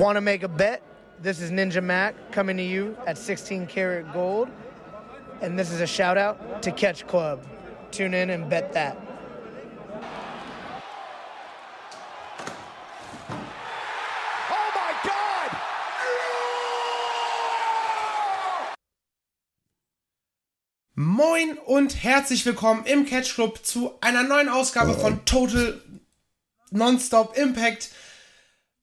Want to make a bet? This is Ninja Mac coming to you at 16 karat gold. And this is a shout out to Catch Club. Tune in and bet that. Oh my God! Moin und herzlich willkommen im Catch Club zu einer neuen Ausgabe von Total Nonstop Impact.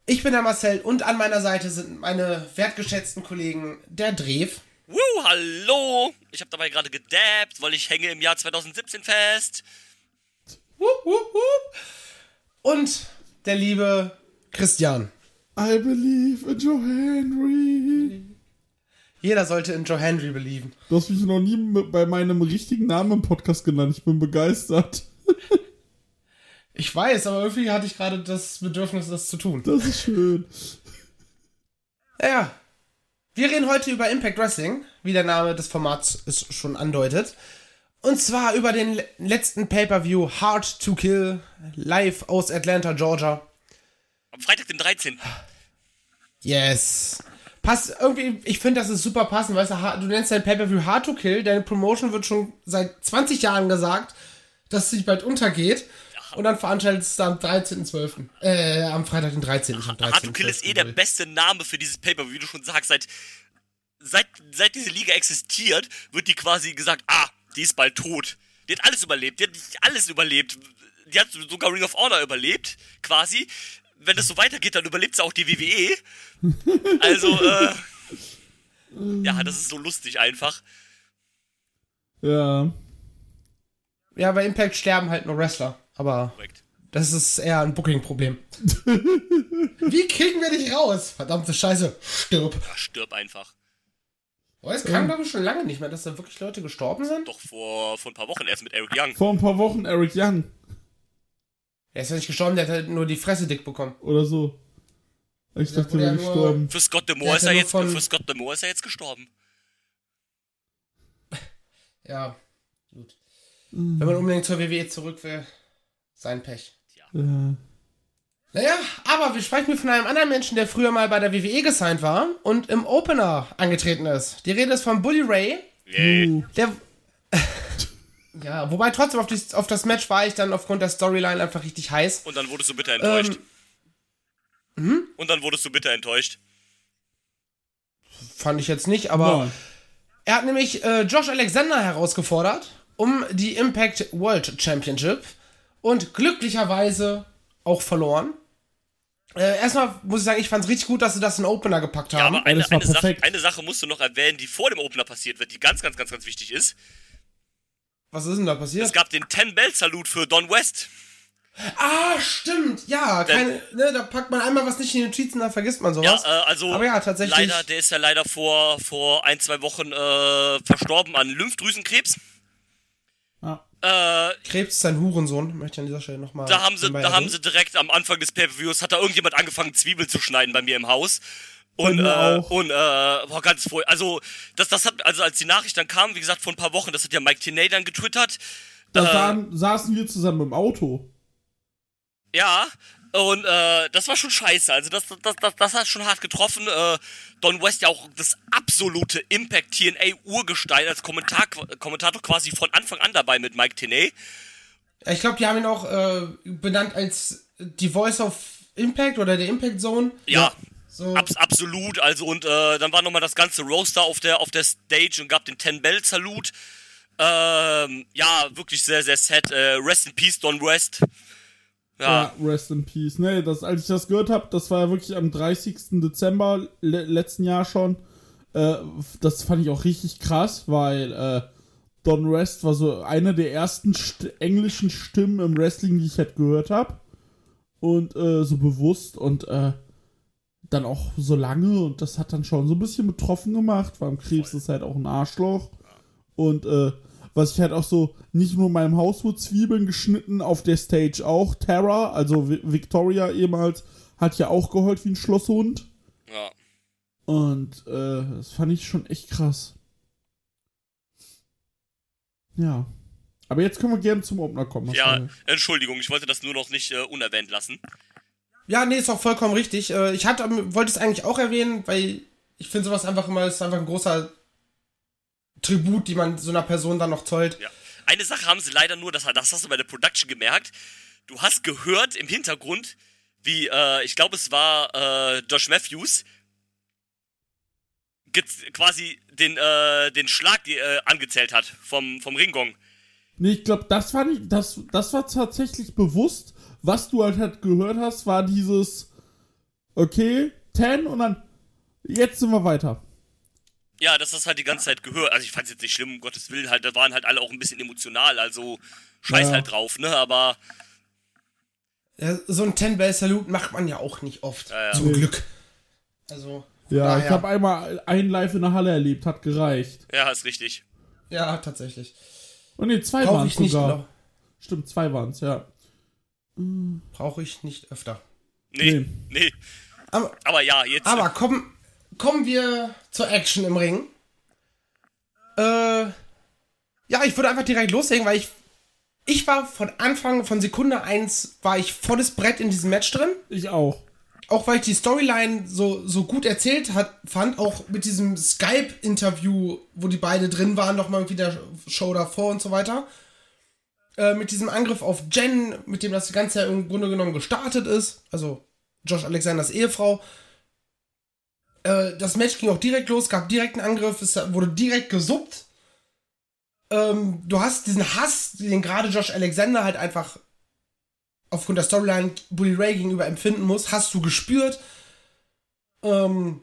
Ich bin der Marcel und an meiner Seite sind meine wertgeschätzten Kollegen der Drev Woo, hallo! Ich habe dabei gerade gedabbt, weil ich hänge im Jahr 2017 fest. wup, wup, wup, und der liebe Christian. I believe in Joe Henry. Jeder sollte in Joe Henry belieben. Du hast mich noch nie bei meinem richtigen Namen im Podcast genannt. Ich bin begeistert. Ich weiß, aber irgendwie hatte ich gerade das Bedürfnis, das zu tun. Das ist schön. Naja, wir reden heute über Impact Wrestling, wie der Name des Formats es schon andeutet. Und zwar über den le- letzten Pay-Per-View Hard to Kill, live aus Atlanta, Georgia. Am Freitag, den 13. Yes. Passt irgendwie, ich finde, das ist super passend, weißt du, du nennst dein Pay-Per-View Hard to Kill, deine Promotion wird schon seit 20 Jahren gesagt, dass sie bald untergeht. Und dann veranstaltest du am 13.12. Äh, am Freitag, den 13. nicht am 13. Hard to Kill ist eh der beste Name für dieses Paper, wie du schon sagst. Seit, seit, seit diese Liga existiert, wird die quasi gesagt, ah, die ist bald tot. Die hat alles überlebt, die hat nicht alles überlebt. Die hat sogar Ring of Honor überlebt, quasi. Wenn es so weitergeht, dann überlebt sie auch die WWE. Also, äh, ja, das ist so lustig einfach. Ja. Ja, bei Impact sterben halt nur Wrestler. Aber Korrekt. das ist eher ein Booking-Problem. Wie kriegen wir dich raus? Verdammte Scheiße. Stirb. Ja, stirb einfach. Oh, es kam, glaube ich, schon lange nicht mehr, dass da wirklich Leute gestorben sind. Doch vor, vor ein paar Wochen erst mit Eric Young. Vor ein paar Wochen Eric Young Er ist ja nicht gestorben, der hat halt nur die Fresse dick bekommen. oder so. Ich Der dachte, er wäre gestorben. Für Scott Der Demore ist ja er jetzt, von- für Scott Demore ist er jetzt gestorben. Ja, gut. Wenn man unbedingt zur WWE zurück will, sein Pech. Ja. Naja, aber wir sprechen hier von einem anderen Menschen, der früher mal bei der WWE gesigned war und im Opener angetreten ist. Die Rede ist von Bully Ray, Yay. der... ja, wobei trotzdem auf, dies, auf das Match war ich dann aufgrund der Storyline einfach richtig heiß. Und dann wurdest du bitter enttäuscht. Ähm, Und dann wurdest du bitter enttäuscht. Fand ich jetzt nicht, aber... Nein. Er hat nämlich äh, Josh Alexander herausgefordert um die Impact World Championship und glücklicherweise auch verloren. Äh, erstmal muss ich sagen, ich fand es richtig gut, dass sie das in den Opener gepackt Ja, haben. aber eine, eine, Sache, perfekt. eine Sache musst du noch erwähnen, die vor dem Opener passiert wird, die ganz, ganz, ganz, ganz wichtig ist. Was ist denn da passiert? Es gab den 10-Bell-Salut für Don West. ah, stimmt, ja. Keine, ne, da packt man einmal was nicht in die Notizen, dann vergisst man Ja, sowas. äh, also Aber ja, tatsächlich. leider, der ist ja leider vor, vor ein, zwei Wochen äh, verstorben an Lymphdrüsenkrebs. Äh, Krebs ist sein Hurensohn, möchte ich an dieser Stelle nochmal. da haben sie, da haben sie direkt am Anfang des Pay-Per-Views, hat da irgendjemand angefangen, Zwiebeln zu schneiden bei mir im Haus. Und, äh, und, äh, boah, ganz voll. Also, das, das hat, also als die Nachricht dann kam, wie gesagt, vor ein paar Wochen, das hat ja Mike Tenay dann getwittert. Da Äh, saßen wir zusammen im Auto. Ja, und äh, das war schon scheiße. Also das, das, das, das hat schon hart getroffen. Äh, Don West ja auch das absolute Impact TNA Urgestein als Kommentar, Kommentator quasi von Anfang an dabei mit Mike Tenay. Ich glaube, die haben ihn auch äh, benannt als die Voice of Impact oder der Impact Zone. Ja, So. abs absolut. Also und äh, dann war nochmal das ganze Roaster auf der auf der Stage und gab den Ten Bell Salut. Ähm, ja, wirklich sehr sehr sad. Äh, Rest in Peace Don West. Ja, Ja, rest in peace. Nee, das, als ich das gehört habe, das war ja wirklich am 30. Dezember le letzten Jahr schon. Äh, das fand ich auch richtig krass, weil äh, Don West war so eine der ersten st englischen Stimmen im Wrestling, die ich halt gehört habe. Und äh, so bewusst und äh, dann auch so lange und das hat dann schon so ein bisschen betroffen gemacht, weil am Krebs ist halt auch ein Arschloch. Und äh, was ich halt auch so, nicht nur in meinem Haus wurde Zwiebeln geschnitten, auf der Stage auch. Terra, also Vi- Victoria ehemals, hat ja auch geheult wie ein Schlosshund. ja. Und äh, das fand ich schon echt krass. Ja. Aber jetzt können wir gerne zum Opener kommen. Ja, Marcel. Entschuldigung, ich wollte das nur noch nicht äh, unerwähnt lassen. Ja, nee, ist auch vollkommen richtig. Äh, Ich hatte, wollte es eigentlich auch erwähnen, weil ich finde sowas einfach immer, ist einfach ein großer Tribut, die man so einer Person dann noch zollt. Ja. Eine Sache haben sie leider nur, das, das hast du bei der Production gemerkt. Du hast gehört im Hintergrund, wie, äh, ich glaube, es war äh, Josh Matthews, quasi den, äh, den Schlag die, äh, angezählt hat vom, vom Ringgong. Nee, ich glaube, das war nicht, das, das war tatsächlich bewusst. Was du halt, halt gehört hast, war dieses, okay, 10 und dann, jetzt sind wir weiter. Ja, das hast du halt die ganze Zeit gehört. Also ich fand es jetzt nicht schlimm, um Gottes Willen, halt, da waren halt alle auch ein bisschen emotional, also scheiß Ja. halt drauf, ne? Aber Ja, so ein Ten-Bell-Salute macht man ja auch nicht oft. Ja, ja. Zum Glück. Also, Ja, ich daher- habe einmal einen live in der Halle erlebt, hat gereicht. ja, ist richtig. Ja, tatsächlich. Und nee, zwei Brauche waren ich nicht, sogar. noch- Stimmt, zwei waren es, ja. brauche ich nicht öfter. Nee, Nee. nee. Aber, Aber ja, jetzt. aber kommen, kommen wir zur Action im Ring. Äh, ja, ich würde einfach direkt loslegen, weil ich, ich war von Anfang, von Sekunde 1, war ich volles Brett in diesem Match drin. Ich auch. auch weil ich die Storyline so, so gut erzählt hat, fand, auch mit diesem Skype-Interview, wo die beide drin waren, nochmal irgendwie der Show davor und so weiter. Äh, mit diesem Angriff auf Jen, mit dem das Ganze ja im Grunde genommen gestartet ist, also Josh Alexanders Ehefrau. Äh, das Match ging auch direkt los, gab direkt einen Angriff, es wurde direkt gesuppt. Ähm, du hast diesen Hass, den gerade Josh Alexander halt einfach aufgrund der Storyline Bully Ray gegenüber empfinden muss, hast du gespürt. Ähm,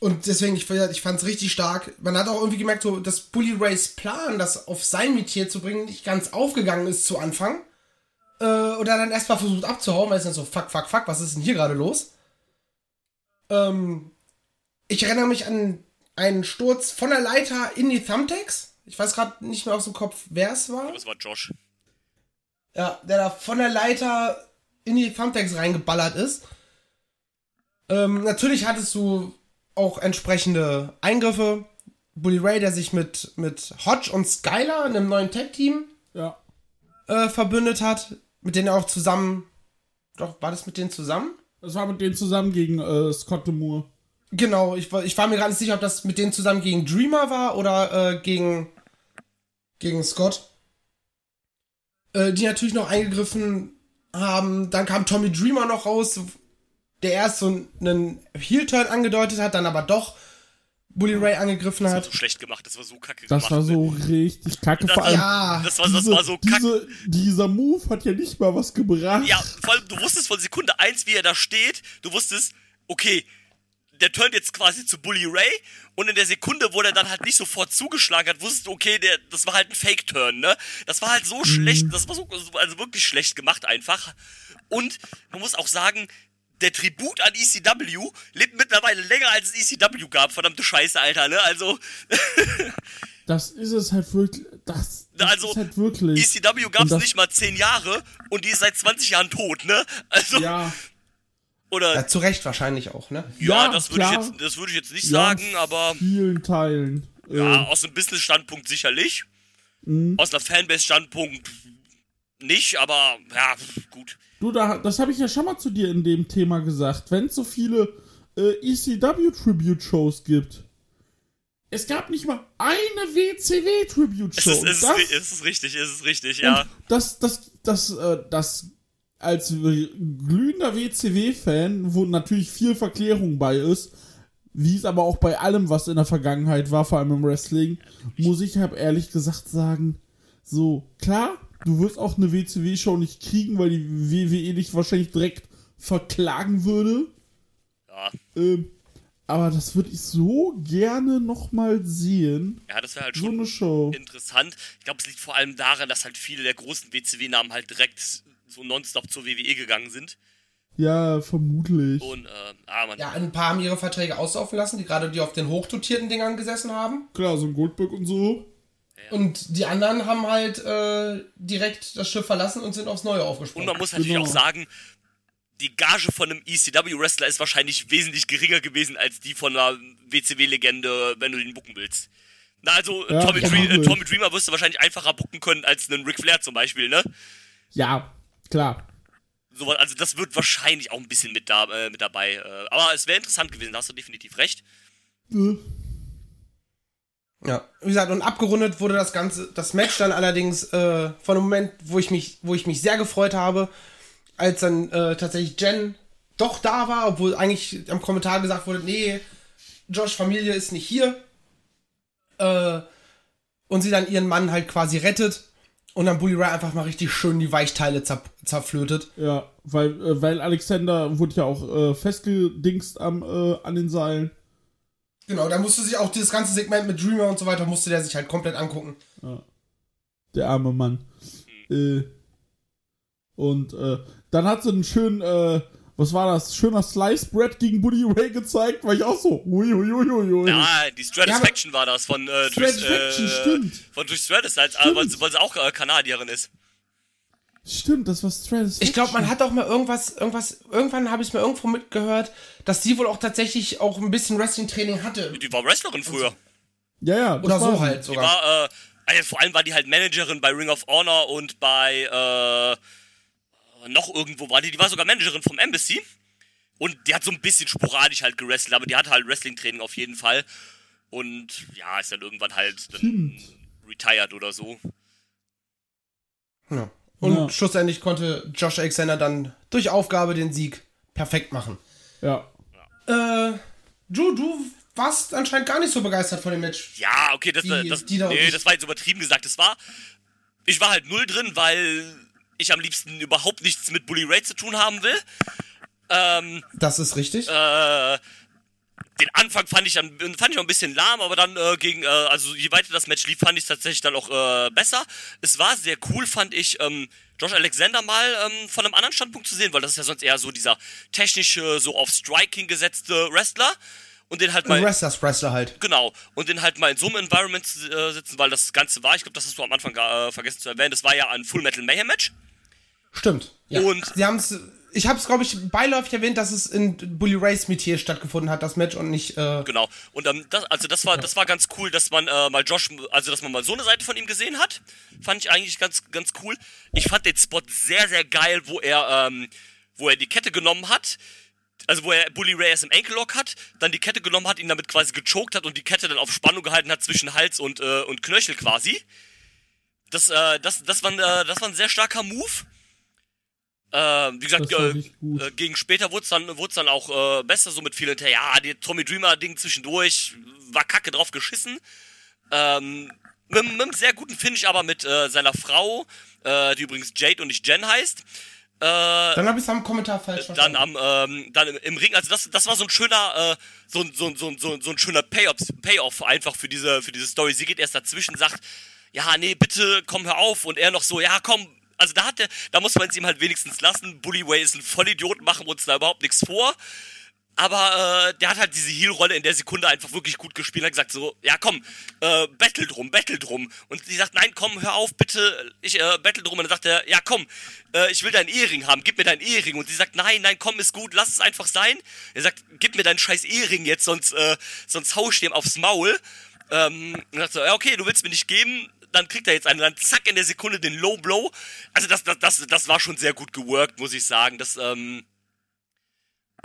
und deswegen, ich, ich fand es richtig stark. Man hat auch irgendwie gemerkt, so, dass Bully Rays Plan, das auf sein Metier zu bringen, nicht ganz aufgegangen ist zu Anfang. Äh, oder dann erstmal versucht abzuhauen, weil es dann so, fuck, fuck, fuck, was ist denn hier gerade los? Ähm, ich erinnere mich an einen Sturz von der Leiter in die Thumbtacks. Ich weiß gerade nicht mehr aus dem Kopf, wer es war. Das war Josh. Ja, der da von der Leiter in die Thumbtacks reingeballert ist. Ähm, natürlich hattest du auch entsprechende Eingriffe. Bully Ray, der sich mit, mit Hodge und Skylar, einem neuen Tag-Team, Ja. äh, verbündet hat, mit denen er auch zusammen. Doch, war das mit denen zusammen? Das war mit denen zusammen gegen äh, Scott Moore. Genau, ich, war- ich war mir gerade nicht sicher, ob das mit denen zusammen gegen Dreamer war oder äh, gegen, gegen Scott. Äh, die natürlich noch eingegriffen haben. Dann kam Tommy Dreamer noch raus, der erst so einen Heel-Turn angedeutet hat, dann aber doch Bully Ray angegriffen Das war hat. so schlecht gemacht, das war so kacke Das gemacht. war ne? so richtig kacke. Das- Vor allem, Ja, Das war, das diese, war so kacke. diese, dieser Move hat ja nicht mal was gebracht. Ja, vor allem, du wusstest von Sekunde 1, wie er da steht, du wusstest, okay, der turnt jetzt quasi zu Bully Ray und in der Sekunde, wo der dann halt nicht sofort zugeschlagen hat, wusstest du, okay, der, das war halt ein Fake-Turn, ne? Das war halt so schlecht, das war so, also wirklich schlecht gemacht einfach. Und man muss auch sagen, der Tribut an ECW lebt mittlerweile länger, als es ECW gab, verdammte Scheiße, Alter, ne? Also, Das ist es halt wirklich. Das, das Also, ist halt wirklich. ECW gab's das- nicht mal 10 Jahre und die ist seit 20 Jahren tot, ne? Also, Ja, oder ja, zu Recht wahrscheinlich auch, ne? Ja, Ja, das würde ich, jetzt- das würde ich jetzt nicht ja, sagen, in aber vielen Teilen. ja, Äh, aus einem Business-Standpunkt sicherlich. Mhm. Aus einer Fanbase-Standpunkt nicht, aber ja, gut. Du, da, das habe ich ja schon mal zu dir in dem Thema gesagt. Wenn es so viele äh, ECW-Tribute-Shows gibt. Es gab nicht mal eine Es WCW-Tribute-Show. ist, es, ist, das, ri- es ist richtig, es ist richtig, ja. Das, das, das, äh, das als glühender WCW-Fan, wo natürlich viel Verklärung bei ist, wie es aber auch bei allem, was in der Vergangenheit war, vor allem im Wrestling, muss ich halt ehrlich gesagt sagen, so, klar, du wirst auch eine WCW-Show nicht kriegen, weil die WWE dich wahrscheinlich direkt verklagen würde. Ja, Ähm, aber das würde ich so gerne nochmal sehen. ja das wäre halt So schon eine Show. interessant. Ich glaube, es liegt vor allem daran, dass halt viele der großen WCW-Namen halt direkt so nonstop zur WWE gegangen sind. Ja, vermutlich. Und, äh, ah, man, Ja, ein paar haben ihre Verträge auslaufen lassen, die gerade die auf den hochdotierten Dingern gesessen haben. Klar, so ein Goldberg und so. Und die anderen haben halt äh, direkt das Schiff verlassen und sind aufs Neue Und aufgesprungen. man muss natürlich Genau. auch sagen, die Gage von einem ECW-Wrestler ist wahrscheinlich wesentlich geringer gewesen als die von einer WCW-Legende, wenn du den bucken willst. Na, also Ja, Tommy, Dre vermutlich. äh, Tommy Dreamer wirst du wahrscheinlich einfacher bucken können als einen Ric Flair zum Beispiel, ne? Ja, klar. sowas, also das wird wahrscheinlich auch ein bisschen mit, da, äh, mit dabei. Äh, aber es wäre interessant gewesen, da hast du definitiv recht. Ja, wie gesagt, und abgerundet wurde das ganze, das Match dann allerdings äh, von einem Moment, wo ich mich, wo ich mich sehr gefreut habe, als dann äh, tatsächlich Jen doch da war, obwohl eigentlich am Kommentar gesagt wurde, nee, Josh Familie ist nicht hier. Äh, und sie dann ihren Mann halt quasi rettet und dann Bully Ray einfach mal richtig schön die Weichteile zer zerflötet. Ja, weil, äh, weil Alexander wurde ja auch äh, festgedingst am, äh, an den Seilen. Genau, da musste sich auch dieses ganze Segment mit Dreamer und so weiter, musste der sich halt komplett angucken. Der arme Mann. Äh, und äh, dann hat sie einen schönen, äh, was war das? Schöner Slice Bread gegen Buddy Ray gezeigt, war ich auch so. Ui, ui, ui, ui, ui. Ja, die Stratisfaction war das von äh, Stratisfaction, äh, stimmt. Von Trish Stratus, halt, äh, weil, sie- weil sie auch äh, Kanadierin ist. Stimmt, das war Stratus. Ich glaube, man hat auch mal irgendwas, irgendwas, irgendwann habe ich es mir irgendwo mitgehört, dass sie wohl auch tatsächlich auch ein bisschen Wrestling-Training hatte. Die war Wrestlerin früher. Ja, ja. das Oder so halt Die sogar. war, äh, also vor allem war die halt Managerin bei Ring of Honor und bei, äh, noch irgendwo war die, die war sogar Managerin vom Embassy. Und die hat so ein bisschen sporadisch halt gerestelt, aber die hatte halt Wrestling-Training auf jeden Fall. Und ja, ist dann irgendwann halt dann retired oder so. Ja. Und Ja. schlussendlich konnte Josh Alexander dann durch Aufgabe den Sieg perfekt machen. Ja. Äh, Drew, du warst anscheinend gar nicht so begeistert von dem Match. Ja, okay, das, Die- das, die da- nee, das war jetzt übertrieben gesagt. Das war, ich war halt null drin, weil ich am liebsten überhaupt nichts mit Bully Ray zu tun haben will. Ähm, Das ist richtig. äh, den Anfang fand ich dann fand ich auch ein bisschen lahm, aber dann äh, gegen, äh, also je weiter das Match lief, fand ich es tatsächlich dann auch äh, besser. Es war sehr cool, fand ich, ähm, Josh Alexander mal ähm, von einem anderen Standpunkt zu sehen, weil das ist ja sonst eher so dieser technische, so auf Striking gesetzte Wrestler. Und den halt Ein mal. Wrestlers Wrestler halt. Genau. Und den halt mal in so einem Environment äh, sitzen, weil das Ganze war, ich glaube, das hast du am Anfang äh, vergessen zu erwähnen, das war ja ein Full Metal Mayhem Match. Stimmt. Ja. Und- sie haben es. Ich habe es, glaube ich, beiläufig erwähnt, dass es in Bully Rays Metier stattgefunden hat, das Match und nicht. Äh, Genau. Und ähm, das, also das war, das war ganz cool, dass man äh, mal Josh, also dass man mal so eine Seite von ihm gesehen hat. Fand ich eigentlich ganz, ganz cool. Ich fand den Spot sehr, sehr geil, wo er, ähm, wo er die Kette genommen hat. Also wo er Bully Ray erst im Ankle-Lock hat, dann die Kette genommen hat, ihn damit quasi gechoked hat und die Kette dann auf Spannung gehalten hat zwischen Hals und, äh, und Knöchel quasi. Das, äh, das, das, war, äh, das war ein sehr starker Move. Äh, wie gesagt, äh, äh, gegen später wurde es dann, dann auch äh, besser, so mit viel hinterher. Ja, die Tommy Dreamer-Ding zwischendurch war kacke drauf geschissen. Ähm, mit, mit einem sehr guten Finish aber mit äh, seiner Frau, äh, die übrigens Jade und nicht Jen heißt. Äh, dann habe ich es am Kommentar falsch dann verstanden. am ähm, dann im, im Ring also das das war so ein schöner äh, so ein so ein so ein so, so ein schöner Payoff Payoff einfach für diese für diese Story sie geht erst dazwischen sagt ja nee bitte komm hör auf und er noch so ja komm also da hat er da muss man es ihm halt wenigstens lassen Bully Way ist ein Vollidiot machen wir uns da überhaupt nichts vor aber äh, der hat halt diese Heel-Rolle in der Sekunde einfach wirklich gut gespielt. Hat gesagt so, ja komm, äh, battle drum, battle drum. Und sie sagt, nein, komm, hör auf, bitte, ich äh, battle drum. Und dann sagt er, ja komm, äh, ich will deinen Ehering haben, gib mir deinen Ehering. Und sie sagt, nein, nein, komm, ist gut, lass es einfach sein. Er sagt, gib mir deinen scheiß Ehering jetzt, sonst, äh, sonst hau ich dem aufs Maul. Ähm, und sagt so, ja okay, du willst mir nicht geben, dann kriegt er jetzt einen, dann zack in der Sekunde den Low Blow. Also das, das, das, das war schon sehr gut geworkt, muss ich sagen. Das, ähm,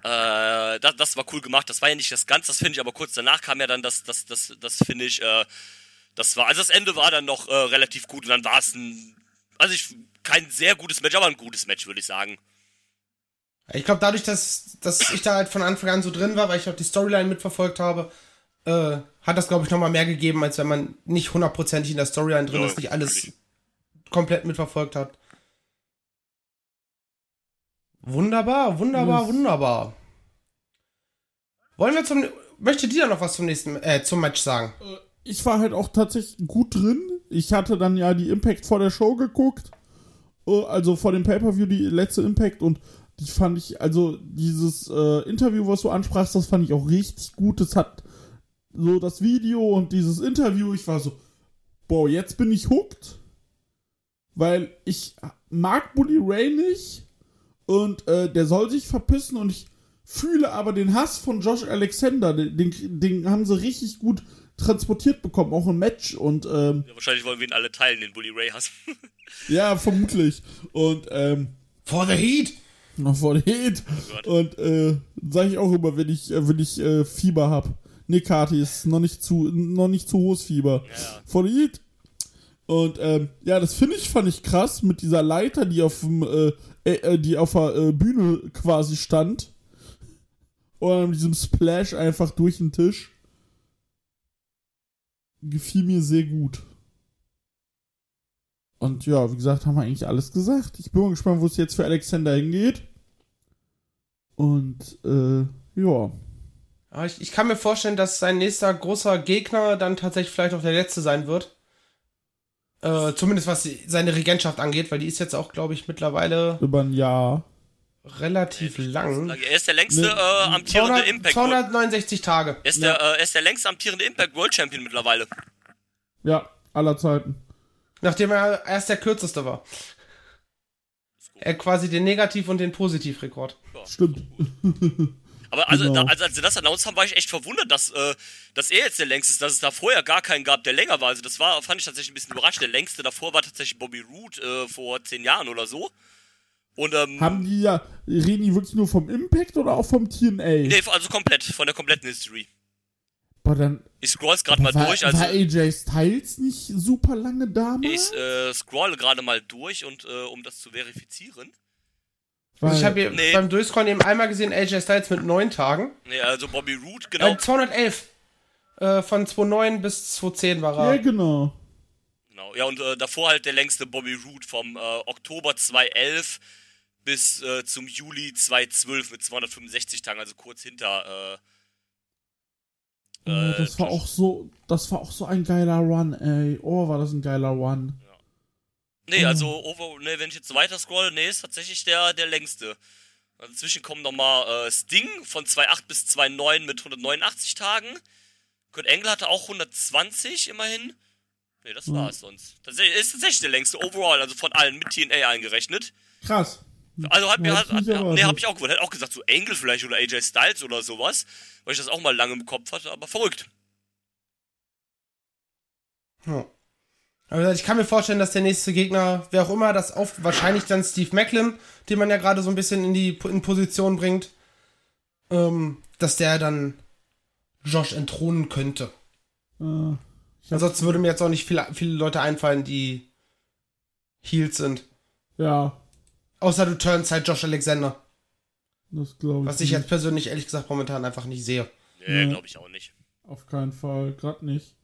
äh, das, das war cool gemacht. Das war ja nicht das Ganze, das finde ich, aber kurz danach kam ja dann das, das, das, das finde ich, äh, das war, also das Ende war dann noch äh, relativ gut und dann war es ein, also ich, kein sehr gutes Match, aber ein gutes Match, würde ich sagen. Ich glaube, dadurch, dass, dass ich da halt von Anfang an so drin war, weil ich auch die Storyline mitverfolgt habe, äh, hat das, glaube ich, nochmal mehr gegeben, als wenn man nicht hundertprozentig in der Storyline drin Ja, ist, nicht alles natürlich. komplett mitverfolgt hat. Wunderbar, wunderbar, Yes. wunderbar. Wollen wir zum. Möchte dir noch was zum nächsten, äh, zum Match sagen? ich war halt auch tatsächlich gut drin. Ich hatte dann ja die Impact vor der Show geguckt. Äh, Also vor dem Pay-Per-View die letzte Impact und die fand ich, also dieses äh, Interview, was du ansprachst, das fand ich auch richtig gut. Das hat so das Video und dieses Interview, ich war so, boah, jetzt bin ich hooked. Weil ich mag Bully Ray nicht und äh, der soll sich verpissen und ich fühle aber den Hass von Josh Alexander, den, den, den haben sie richtig gut transportiert bekommen, auch im Match und ähm, Ja, wahrscheinlich wollen wir ihn alle teilen, den Bully Ray hassen. ja, vermutlich. Und ähm, For the Heat! Noch vor Heat. Gott. Und äh, sage ich auch immer, wenn ich, äh, wenn ich äh, Fieber hab. Nee, Kati ist noch nicht zu, noch nicht zu hohes Fieber. Ja. Vor Heat. Und ähm, ja, das finde ich, fand ich krass mit dieser Leiter, die auf dem, äh, äh, äh, die auf der äh, Bühne quasi stand. Und mit diesem Splash einfach durch den Tisch. Gefiel mir sehr gut. Und ja, wie gesagt, haben wir eigentlich alles gesagt. Ich bin mal gespannt, wo es jetzt für Alexander hingeht. Und äh, ja. Aber ich, ich kann mir vorstellen, dass sein nächster großer Gegner dann tatsächlich vielleicht auch der letzte sein wird. Äh, zumindest was seine Regentschaft angeht, weil die ist jetzt auch, glaube ich, mittlerweile Über ein Jahr. relativ lang. Er ist der längste Ne, äh, amtierende 200, Impact. 269 Tage. Er ist, der, äh, er ist der längste amtierende Impact World Champion mittlerweile. Ja, aller Zeiten. Nachdem er erst der kürzeste war. Er hat quasi den Negativ- und den Positivrekord. Stimmt. Aber also, Genau. da, als, als sie das announced haben, war ich echt verwundert, dass, äh, dass er jetzt der längste ist, dass es da vorher gar keinen gab, der länger war. Also das war, fand ich tatsächlich ein bisschen überrascht. Der längste davor war tatsächlich Bobby Roode äh, vor zehn Jahren oder so. Und ähm, Haben die ja, reden die wirklich nur vom Impact oder auch vom TNA? nee, also komplett, von der kompletten History. Aber dann Ich scroll's gerade mal war, durch, also war AJ Styles nicht super lange damals? ich äh, scrolle gerade mal durch und äh, um das zu verifizieren. Also ich habe hier Nee. beim Durchscrollen eben einmal gesehen, AJ Styles mit neun Tagen. Nee, also Bobby Roode, genau. Äh, 211. Äh, von 2009 bis 2010 war ja, er. genau. Genau, ja, und äh, davor halt der längste Bobby Roode vom äh, Oktober 2011 bis äh, zum Juli 2012 mit 265 Tagen, also kurz hinter. Äh, Oh, Äh, das war Josh. auch so, das war auch so ein geiler Run, ey. Oh, war das ein geiler Run. Nee, also over, nee, wenn ich jetzt weiter scroll, nee, ist tatsächlich der, der längste. Also Dazwischen kommen nochmal äh, Sting von 2,8 bis 2,9 mit 189 Tagen. Kurt Engel hatte auch 120 immerhin. Nee, das Mhm. war's sonst. Das ist tatsächlich der längste overall, also von allen mit TNA eingerechnet. Krass. Also hat mir hat, hat, nee, hab ich auch gewollt. Hätte auch gesagt, so Angle vielleicht oder AJ Styles oder sowas, weil ich das auch mal lange im Kopf hatte, aber verrückt. Ja. Also ich kann mir vorstellen, dass der nächste Gegner, wer auch immer, das auf, wahrscheinlich dann Steve Macklin, den man ja gerade so ein bisschen in die in Position bringt, ähm, dass der dann Josh entthronen könnte. Äh, Ansonsten würde mir jetzt auch nicht viele, viele Leute einfallen, die Heels sind. ja, Außer du turnst halt Josh Alexander. das glaube ich. Was ich nicht. jetzt persönlich ehrlich gesagt momentan einfach nicht sehe. Nee, Ja. glaube ich auch nicht. Auf keinen Fall, gerade nicht.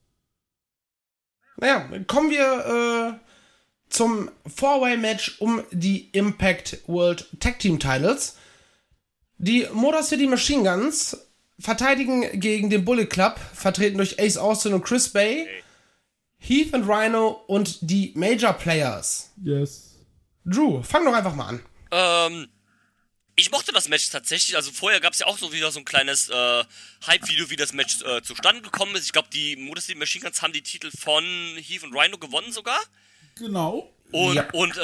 Naja, kommen wir äh, zum Four-Way-Match um die Impact World Tag Team Titles. Die Motor City Machine Guns verteidigen gegen den Bullet Club, vertreten durch Ace Austin und Chris Bay, Heath und Rhino und die Major Players. Yes. Drew, fang doch einfach mal an. Ähm, ich mochte das Match tatsächlich. Also vorher gab es ja auch so wieder so ein kleines äh, Hype-Video, wie das Match äh, zustande gekommen ist. Ich glaube, die Modus City Machine Guns haben die Titel von Heath und Rhino gewonnen sogar. Genau. Und, Ja. und äh,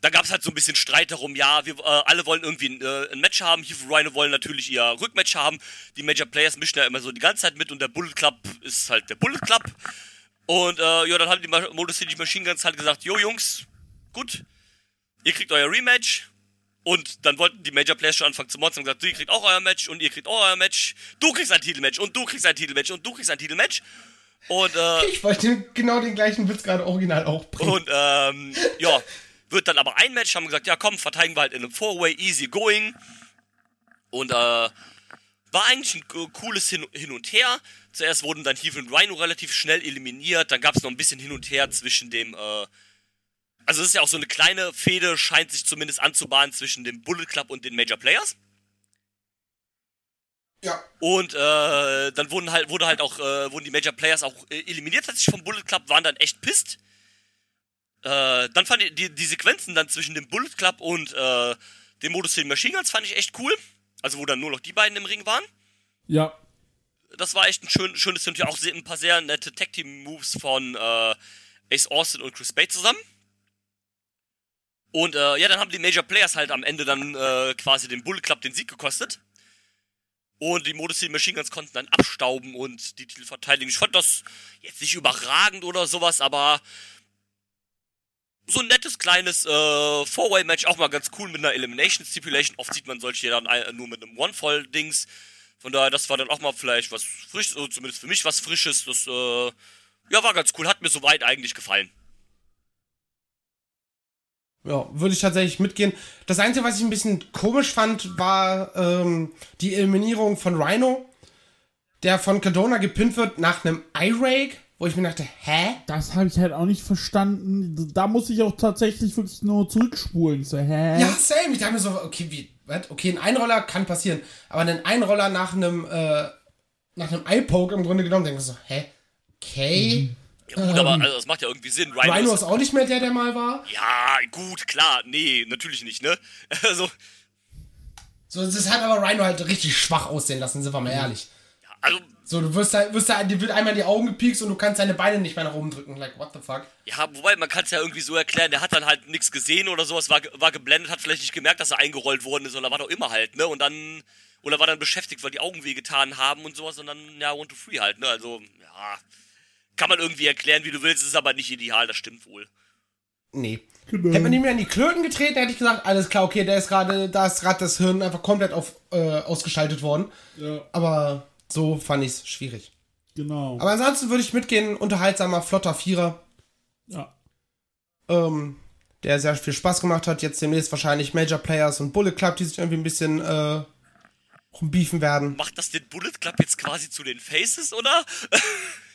da gab es halt so ein bisschen Streit darum, ja, wir äh, alle wollen irgendwie ein, äh, ein Match haben, Heath und Rhino wollen natürlich ihr Rückmatch haben, die Major Players mischen ja immer so die ganze Zeit mit und der Bullet Club ist halt der Bullet Club. Und äh, ja, dann haben die Modus City Machine Guns halt gesagt, jo Jungs, gut, ihr kriegt euer Rematch. Und dann wollten die Major Players schon anfangen zu monstern und gesagt, ihr kriegt auch euer Match und ihr kriegt auch euer Match. Du kriegst ein Titelmatch und du kriegst ein Titelmatch und du kriegst ein Titelmatch. Und äh, Ich wollte genau den gleichen Witz gerade original auch bringen. und ähm, ja, wird dann aber ein Match, haben gesagt, ja komm, verteidigen wir halt in einem Four-Way, easy going. Und äh, war eigentlich ein co- cooles Hin, Hin und Her. Zuerst wurden dann Heath und Rhino relativ schnell eliminiert, dann gab es noch ein bisschen Hin und Her zwischen dem, äh, also es ist ja auch so eine kleine Fehde, scheint sich zumindest anzubahnen zwischen dem Bullet Club und den Major Players. Ja. Und äh, dann wurden halt, wurde halt auch, äh, wurden die Major Players auch äh, eliminiert tatsächlich vom Bullet Club, waren dann echt pisst. Äh, dann fand ich die, die Sequenzen dann zwischen dem Bullet Club und äh, dem Modus City Machine Guns fand ich echt cool. Also wo dann nur noch die beiden im Ring waren. Ja. Das war echt ein schön, schönes Her. Auch ein paar sehr nette Tag Team Moves von äh, Ace Austin und Chris Bay zusammen. Und äh, ja, dann haben die Major Players halt am Ende dann äh, quasi den Bullet Club den Sieg gekostet. Und die Modus City Machine Guns konnten dann abstauben und die Titel verteidigen. Ich fand das jetzt nicht überragend oder sowas, aber so ein nettes kleines äh, Four-Way-Match, auch mal ganz cool mit einer Elimination Stipulation. Oft sieht man solche dann ein- nur mit einem One-Fall-Dings. Von daher, das war dann auch mal vielleicht was frisches, also zumindest für mich was Frisches. Das, äh, ja, war ganz cool. Hat mir soweit eigentlich gefallen. Ja, würde ich tatsächlich mitgehen. Das Einzige, was ich ein bisschen komisch fand, war ähm, die Eliminierung von Rhino, der von Cardona gepinnt wird nach einem Eye-Rake, wo ich mir dachte, hä? Das habe ich halt auch nicht verstanden. Da muss ich auch tatsächlich wirklich nur zurückspulen. So, hä? Ja, same. Ich dachte mir so, okay, wie, was? Okay, ein Einroller kann passieren, aber ein Einroller nach einem, äh, nach einem Eye-Poke im Grunde genommen, denke ich so, hä? Okay. Ja, gut, aber also, das macht ja irgendwie Sinn. Rhino, Rhino ist, auch nicht mehr der, der mal war. Ja, gut, klar. Nee, natürlich nicht, ne? Also, So, das hat aber Rhino halt richtig schwach aussehen lassen, sind wir mal ehrlich. also So, du wirst halt, wirst halt, dir wird einmal in die Augen gepiekst und du kannst deine Beine nicht mehr nach oben drücken. Like, what the fuck? Ja, wobei man kann es ja irgendwie so erklären, der hat dann halt nichts gesehen oder sowas, war, war geblendet, hat vielleicht nicht gemerkt, dass er eingerollt worden ist oder war doch immer halt, ne? Und dann, oder war dann beschäftigt, weil die Augen wehgetan haben und sowas und dann, ja, one to free halt, ne? Also, ja, kann man irgendwie erklären, wie du willst, ist aber nicht ideal, das stimmt wohl. Nee. Genau. Hätte man ihm ja in die Klöten getreten, hätte ich gesagt, alles klar, okay, der ist gerade, da ist gerade das Hirn einfach komplett auf, äh, ausgeschaltet worden. Ja, Aber so fand ich es schwierig. genau. Aber ansonsten würde ich mitgehen, unterhaltsamer, flotter Vierer, ja. ähm, der sehr viel Spaß gemacht hat. Jetzt demnächst wahrscheinlich Major Players und Bullet Club, die sich irgendwie ein bisschen äh, rumbiefen werden. Macht das den Bullet Club jetzt quasi zu den Faces, oder?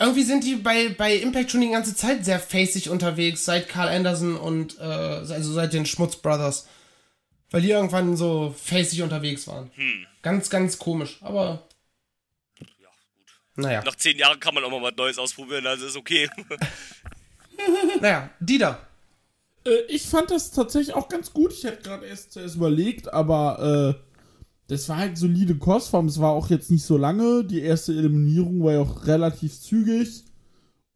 Irgendwie sind die bei, bei Impact schon die ganze Zeit sehr facig unterwegs, seit Carl Anderson und äh, also seit den Schmutz Brothers. Weil die irgendwann so facig unterwegs waren. Ganz, ganz komisch. Aber ja, gut. naja. Nach zehn Jahren kann man auch mal was Neues ausprobieren, also ist okay. Naja, Dieter. Äh, ich fand das tatsächlich auch ganz gut. Ich hätte gerade erst zuerst überlegt, aber äh, das war halt solide Kostform. Es war auch jetzt nicht so lange. Die erste Eliminierung war ja auch relativ zügig.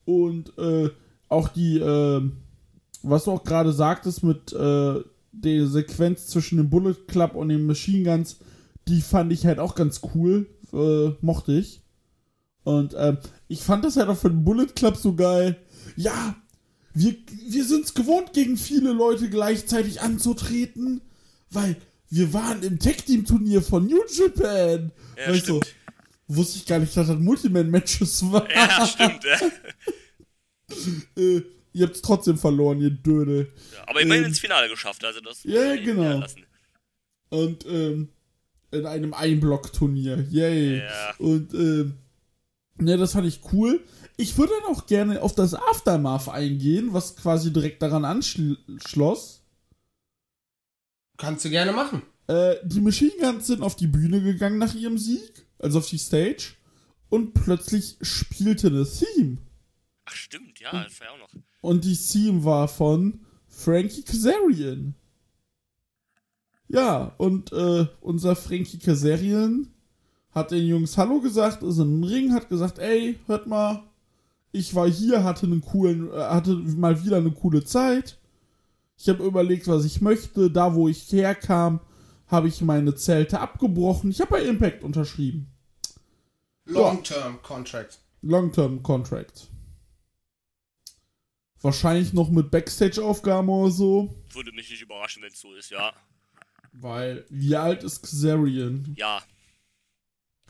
Und äh, auch die, äh, was du auch gerade sagtest mit äh, der Sequenz zwischen dem Bullet Club und den Machine Guns, die fand ich halt auch ganz cool. Äh, mochte ich. Und ähm, ich fand das halt auch für den Bullet Club so geil. Ja, wir, wir sind es gewohnt, gegen viele Leute gleichzeitig anzutreten, weil wir waren im Tag-Team-Turnier von New Japan. Ja, weißt stimmt. wusste ich gar nicht, dass das Multiman-Matches war. Ja, stimmt, ja. äh, ihr habt es trotzdem verloren, ihr Dödel. Aber immerhin Ähm, ins Finale geschafft, also das ja, genau. Und ähm, in einem Einblock-Turnier. Yay. Ja. Und ähm, ne, das fand ich cool. Ich würde dann auch gerne auf das Aftermath eingehen, was quasi direkt daran anschloss. Kannst du gerne machen. Äh, die Machine Guns sind auf die Bühne gegangen nach ihrem Sieg, also auf die Stage, und plötzlich spielte eine Theme. Ach, stimmt, ja, das war ja auch noch. Und die Theme war von Frankie Kazarian. Ja, und äh, unser Frankie Kazarian hat den Jungs Hallo gesagt, ist in den Ring, hat gesagt, ey, hört mal, ich war hier, hatte einen coolen, äh, hatte mal wieder eine coole Zeit. Ich habe überlegt, was ich möchte. Da, wo ich herkam, habe ich meine Zelte abgebrochen. Ich habe bei Impact unterschrieben. Long-Term Contract. Long-Term Contract. Wahrscheinlich noch mit Backstage-Aufgaben oder so. Würde mich nicht überraschen, wenn es so ist, ja. Weil, wie alt ist Kazarian? Ja,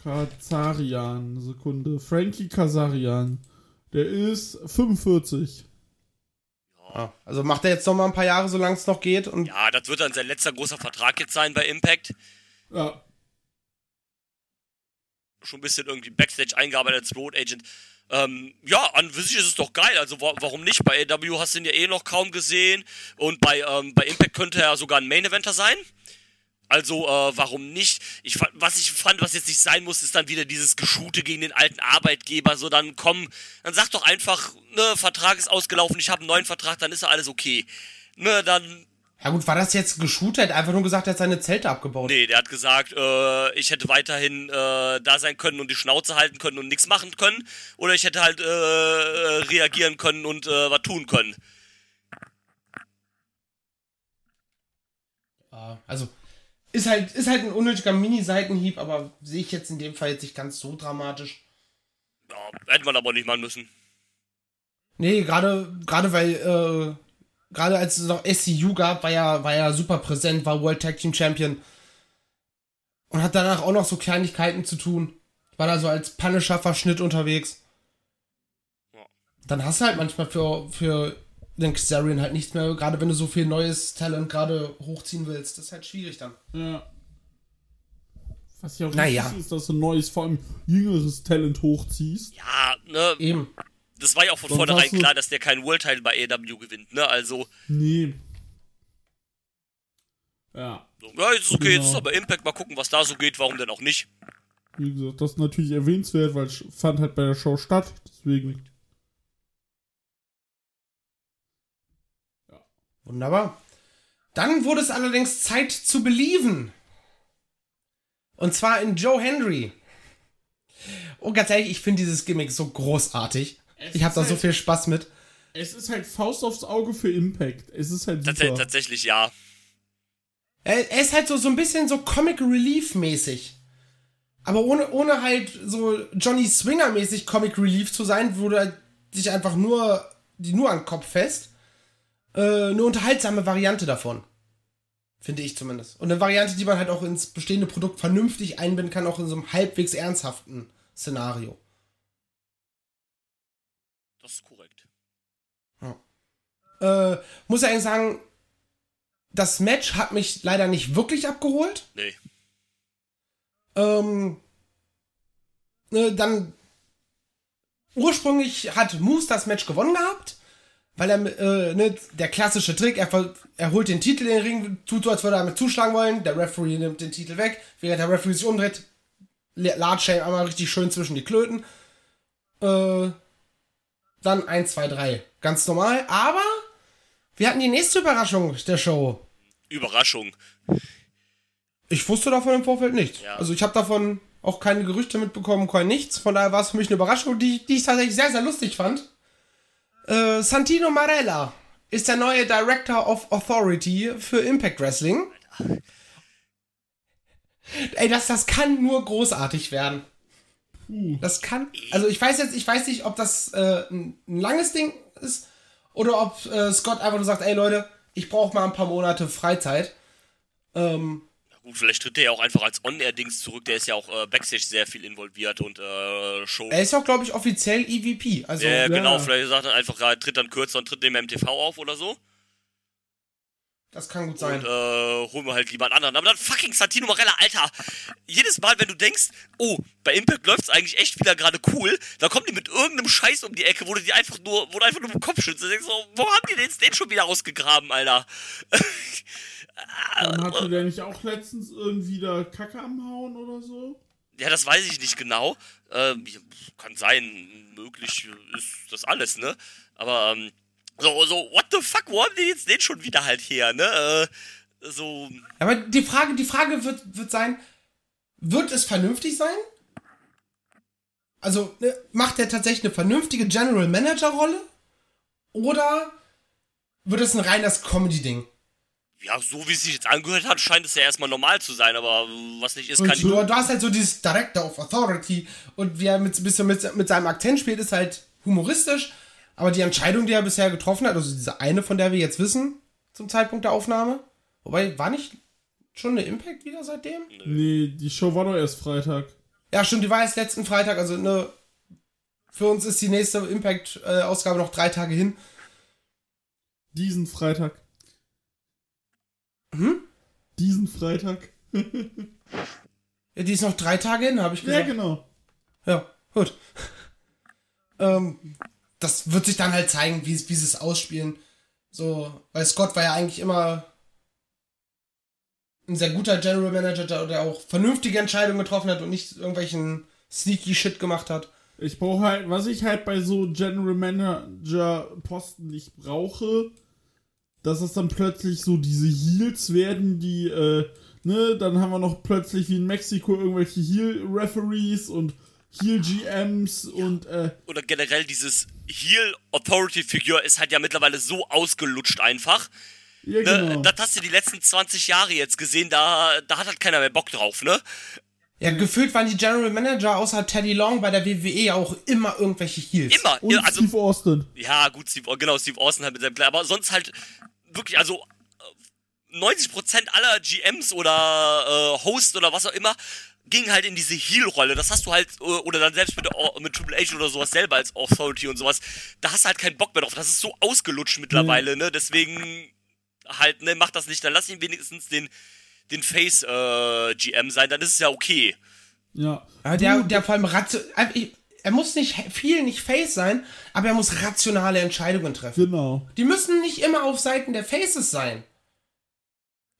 Kazarian, Sekunde. Frankie Kazarian. Der ist 45. Ja, also macht er jetzt noch mal ein paar Jahre, solange es noch geht. Und ja, das wird dann sein letzter großer Vertrag jetzt sein bei Impact. Ja. Schon ein bisschen irgendwie Backstage eingearbeitet als Road Agent. Ähm, ja, an für sich ist es doch geil. Also wa warum nicht? Bei AW hast du ihn ja eh noch kaum gesehen. Und bei, ähm, bei Impact könnte er sogar ein Main Eventer sein. Also, äh, warum nicht? Ich fand, was ich fand, was jetzt nicht sein muss, ist dann wieder dieses Geschute gegen den alten Arbeitgeber. So, dann komm, dann sag doch einfach, ne, Vertrag ist ausgelaufen, ich habe einen neuen Vertrag, dann ist ja alles okay. Ne, dann ja gut, war das jetzt geshootet? Er hat einfach nur gesagt, er hat seine Zelte abgebaut. Nee, der hat gesagt, äh, ich hätte weiterhin äh, da sein können und die Schnauze halten können und nichts machen können. Oder ich hätte halt äh, äh, reagieren können und äh, was tun können. Ja, Also, ist halt, ist halt ein unnötiger Mini-Seitenhieb, aber sehe ich jetzt in dem Fall jetzt nicht ganz so dramatisch. Ja, hätte man aber nicht machen müssen. Nee, gerade gerade weil äh, gerade als es noch SCU gab, war ja, war ja super präsent, war World Tag Team Champion. Und hat danach auch noch so Kleinigkeiten zu tun. War da so als Punisher-Verschnitt unterwegs. Ja. Dann hast du halt manchmal für, für den Xarian halt nichts mehr, gerade wenn du so viel neues Talent gerade hochziehen willst. Das ist halt schwierig dann. Ja. Was ja auch Naja. ist, dass du neues, vor allem jüngeres Talent hochziehst. Ja, ne, Eben. das war ja auch von Sonst vornherein du- klar, dass der keinen World Title bei AEW gewinnt, ne? Also, Nee. Ja. so, ja, jetzt ist okay, jetzt ist Genau. aber Impact, mal gucken, was da so geht, warum denn auch nicht. Wie gesagt, das ist natürlich erwähnenswert, weil es fand halt bei der Show statt. Deswegen. Wunderbar. Dann wurde es allerdings Zeit zu believen. Und zwar in Joe Henry. Und ganz ehrlich, ich finde dieses Gimmick so großartig. Es Ich habe da so halt- viel Spaß mit. Es ist halt Faust aufs Auge für Impact. Es ist halt Tats super. tatsächlich ja. Er, er ist halt so, so ein bisschen so Comic Relief mäßig. Aber ohne, ohne halt so Johnny Swinger mäßig Comic Relief zu sein, wo du halt dich einfach nur, die nur an den Kopf fest. Äh, eine unterhaltsame Variante davon. Finde ich zumindest. Und eine Variante, die man halt auch ins bestehende Produkt vernünftig einbinden kann, auch in so einem halbwegs ernsthaften Szenario. Das ist korrekt. Äh, muss ja eigentlich sagen, das Match hat mich leider nicht wirklich abgeholt. Nee. Ähm, ne, dann ursprünglich hat Moose das Match gewonnen gehabt, weil er äh, ne, der klassische Trick, er, er holt den Titel in den Ring, tut so, als würde er damit zuschlagen wollen, der Referee nimmt den Titel weg, während der Referee sich umdreht, er ihm einmal richtig schön zwischen die Klöten. Äh, dann 1, 2, 3. Ganz normal, aber wir hatten die nächste Überraschung der Show. Überraschung. Ich wusste davon im Vorfeld nichts. Ja. Also ich habe davon auch keine Gerüchte mitbekommen, kein nichts. Von daher war es für mich eine Überraschung, die, die ich tatsächlich sehr, sehr lustig fand. Äh, Santino Marella ist der neue Director of Authority für Impact Wrestling. Ey, das, das kann nur großartig werden. Das kann. Also ich weiß jetzt, ich weiß nicht, ob das äh, ein, ein langes Ding ist oder ob äh, Scott einfach nur sagt, ey Leute, ich brauche mal ein paar Monate Freizeit. Ähm, gut, vielleicht tritt der ja auch einfach als On-Air-Dings zurück. Der ist ja auch äh, Backstage sehr viel involviert und äh, Show. Er ist auch, glaube ich, offiziell EVP. Also, Ja, genau, vielleicht sagt er einfach, er tritt dann kürzer und tritt dem MTV auf oder so. das kann gut sein. Und äh, holen wir halt lieber einen anderen. Aber dann fucking Santino Marella, Alter. Jedes Mal, wenn du denkst, oh, bei Impact läuft's eigentlich echt wieder gerade cool, dann kommen die mit irgendeinem Scheiß um die Ecke, wo du die einfach nur, wo du einfach nur im Kopf schützt und denkst so, wo haben die denn jetzt den schon wieder ausgegraben, Alter? Dann hatte der nicht auch letztens irgendwie da Kacke am Hauen oder so? Ja, das weiß ich nicht genau. Ähm, kann sein, möglich ist das alles, ne? Aber ähm, so, so, what the fuck, wo haben die jetzt den schon wieder halt her, ne? Äh, so, Aber die Frage, die Frage wird, wird sein, wird es vernünftig sein? Also, ne, macht er tatsächlich eine vernünftige General Manager Rolle? Oder wird es ein reines Comedy-Ding? Ja, so wie es sich jetzt angehört hat, scheint es ja erstmal normal zu sein, aber was nicht ist, Und kann du, du hast halt so dieses Director of Authority und wie er mit, ein bisschen mit, mit seinem Akzent spielt, ist halt humoristisch. Aber die Entscheidung, die er bisher getroffen hat, also diese eine, von der wir jetzt wissen, zum Zeitpunkt der Aufnahme, wobei, war nicht schon eine Impact wieder seitdem? Nee, die Show war doch erst Freitag. Ja, stimmt, die war erst letzten Freitag, also ne, für uns ist die nächste Impact-Ausgabe noch drei Tage hin. Diesen Freitag. Hm? Diesen Freitag. Ja, die ist noch drei Tage hin, habe ich Ja, gesagt. genau. Ja, gut. ähm, das wird sich dann halt zeigen, wie, wie sie es ausspielen. So, weil Scott war ja eigentlich immer ein sehr guter General Manager, der, der auch vernünftige Entscheidungen getroffen hat und nicht irgendwelchen sneaky Shit gemacht hat. Ich brauche halt, was ich halt bei so General Manager Posten nicht brauche, dass es dann plötzlich so diese Heels werden, die, äh, ne, dann haben wir noch plötzlich wie in Mexiko irgendwelche Heel-Referees und Heel-GMs und, äh, oder generell dieses Heel-Authority-Figur ist halt ja mittlerweile so ausgelutscht einfach. ja, Ne? genau. Das hast du die letzten 20 Jahre jetzt gesehen, da, da hat halt keiner mehr Bock drauf, ne? Ja, gefühlt waren die General Manager außer Teddy Long bei der WWE auch immer irgendwelche Heels. Immer. Und Ja, also, Steve Austin. ja, gut, Steve, genau, Steve Austin halt mit seinem Plan, aber sonst halt wirklich, also äh, 90% aller GMs oder äh, Hosts oder was auch immer gingen halt in diese Heel-Rolle. Das hast du halt, äh, oder dann selbst mit, der- mit Triple H oder sowas selber als Authority und sowas, da hast du halt keinen Bock mehr drauf. Das ist so ausgelutscht mittlerweile, ne? Deswegen halt, ne, mach das nicht. Dann lass ihn wenigstens den, den Face-GM sein, dann ist es ja okay. Ja. Aber der, der vor allem ratio ich- er muss nicht viel, nicht Face sein, aber er muss rationale Entscheidungen treffen. Genau. Die müssen nicht immer auf Seiten der Faces sein.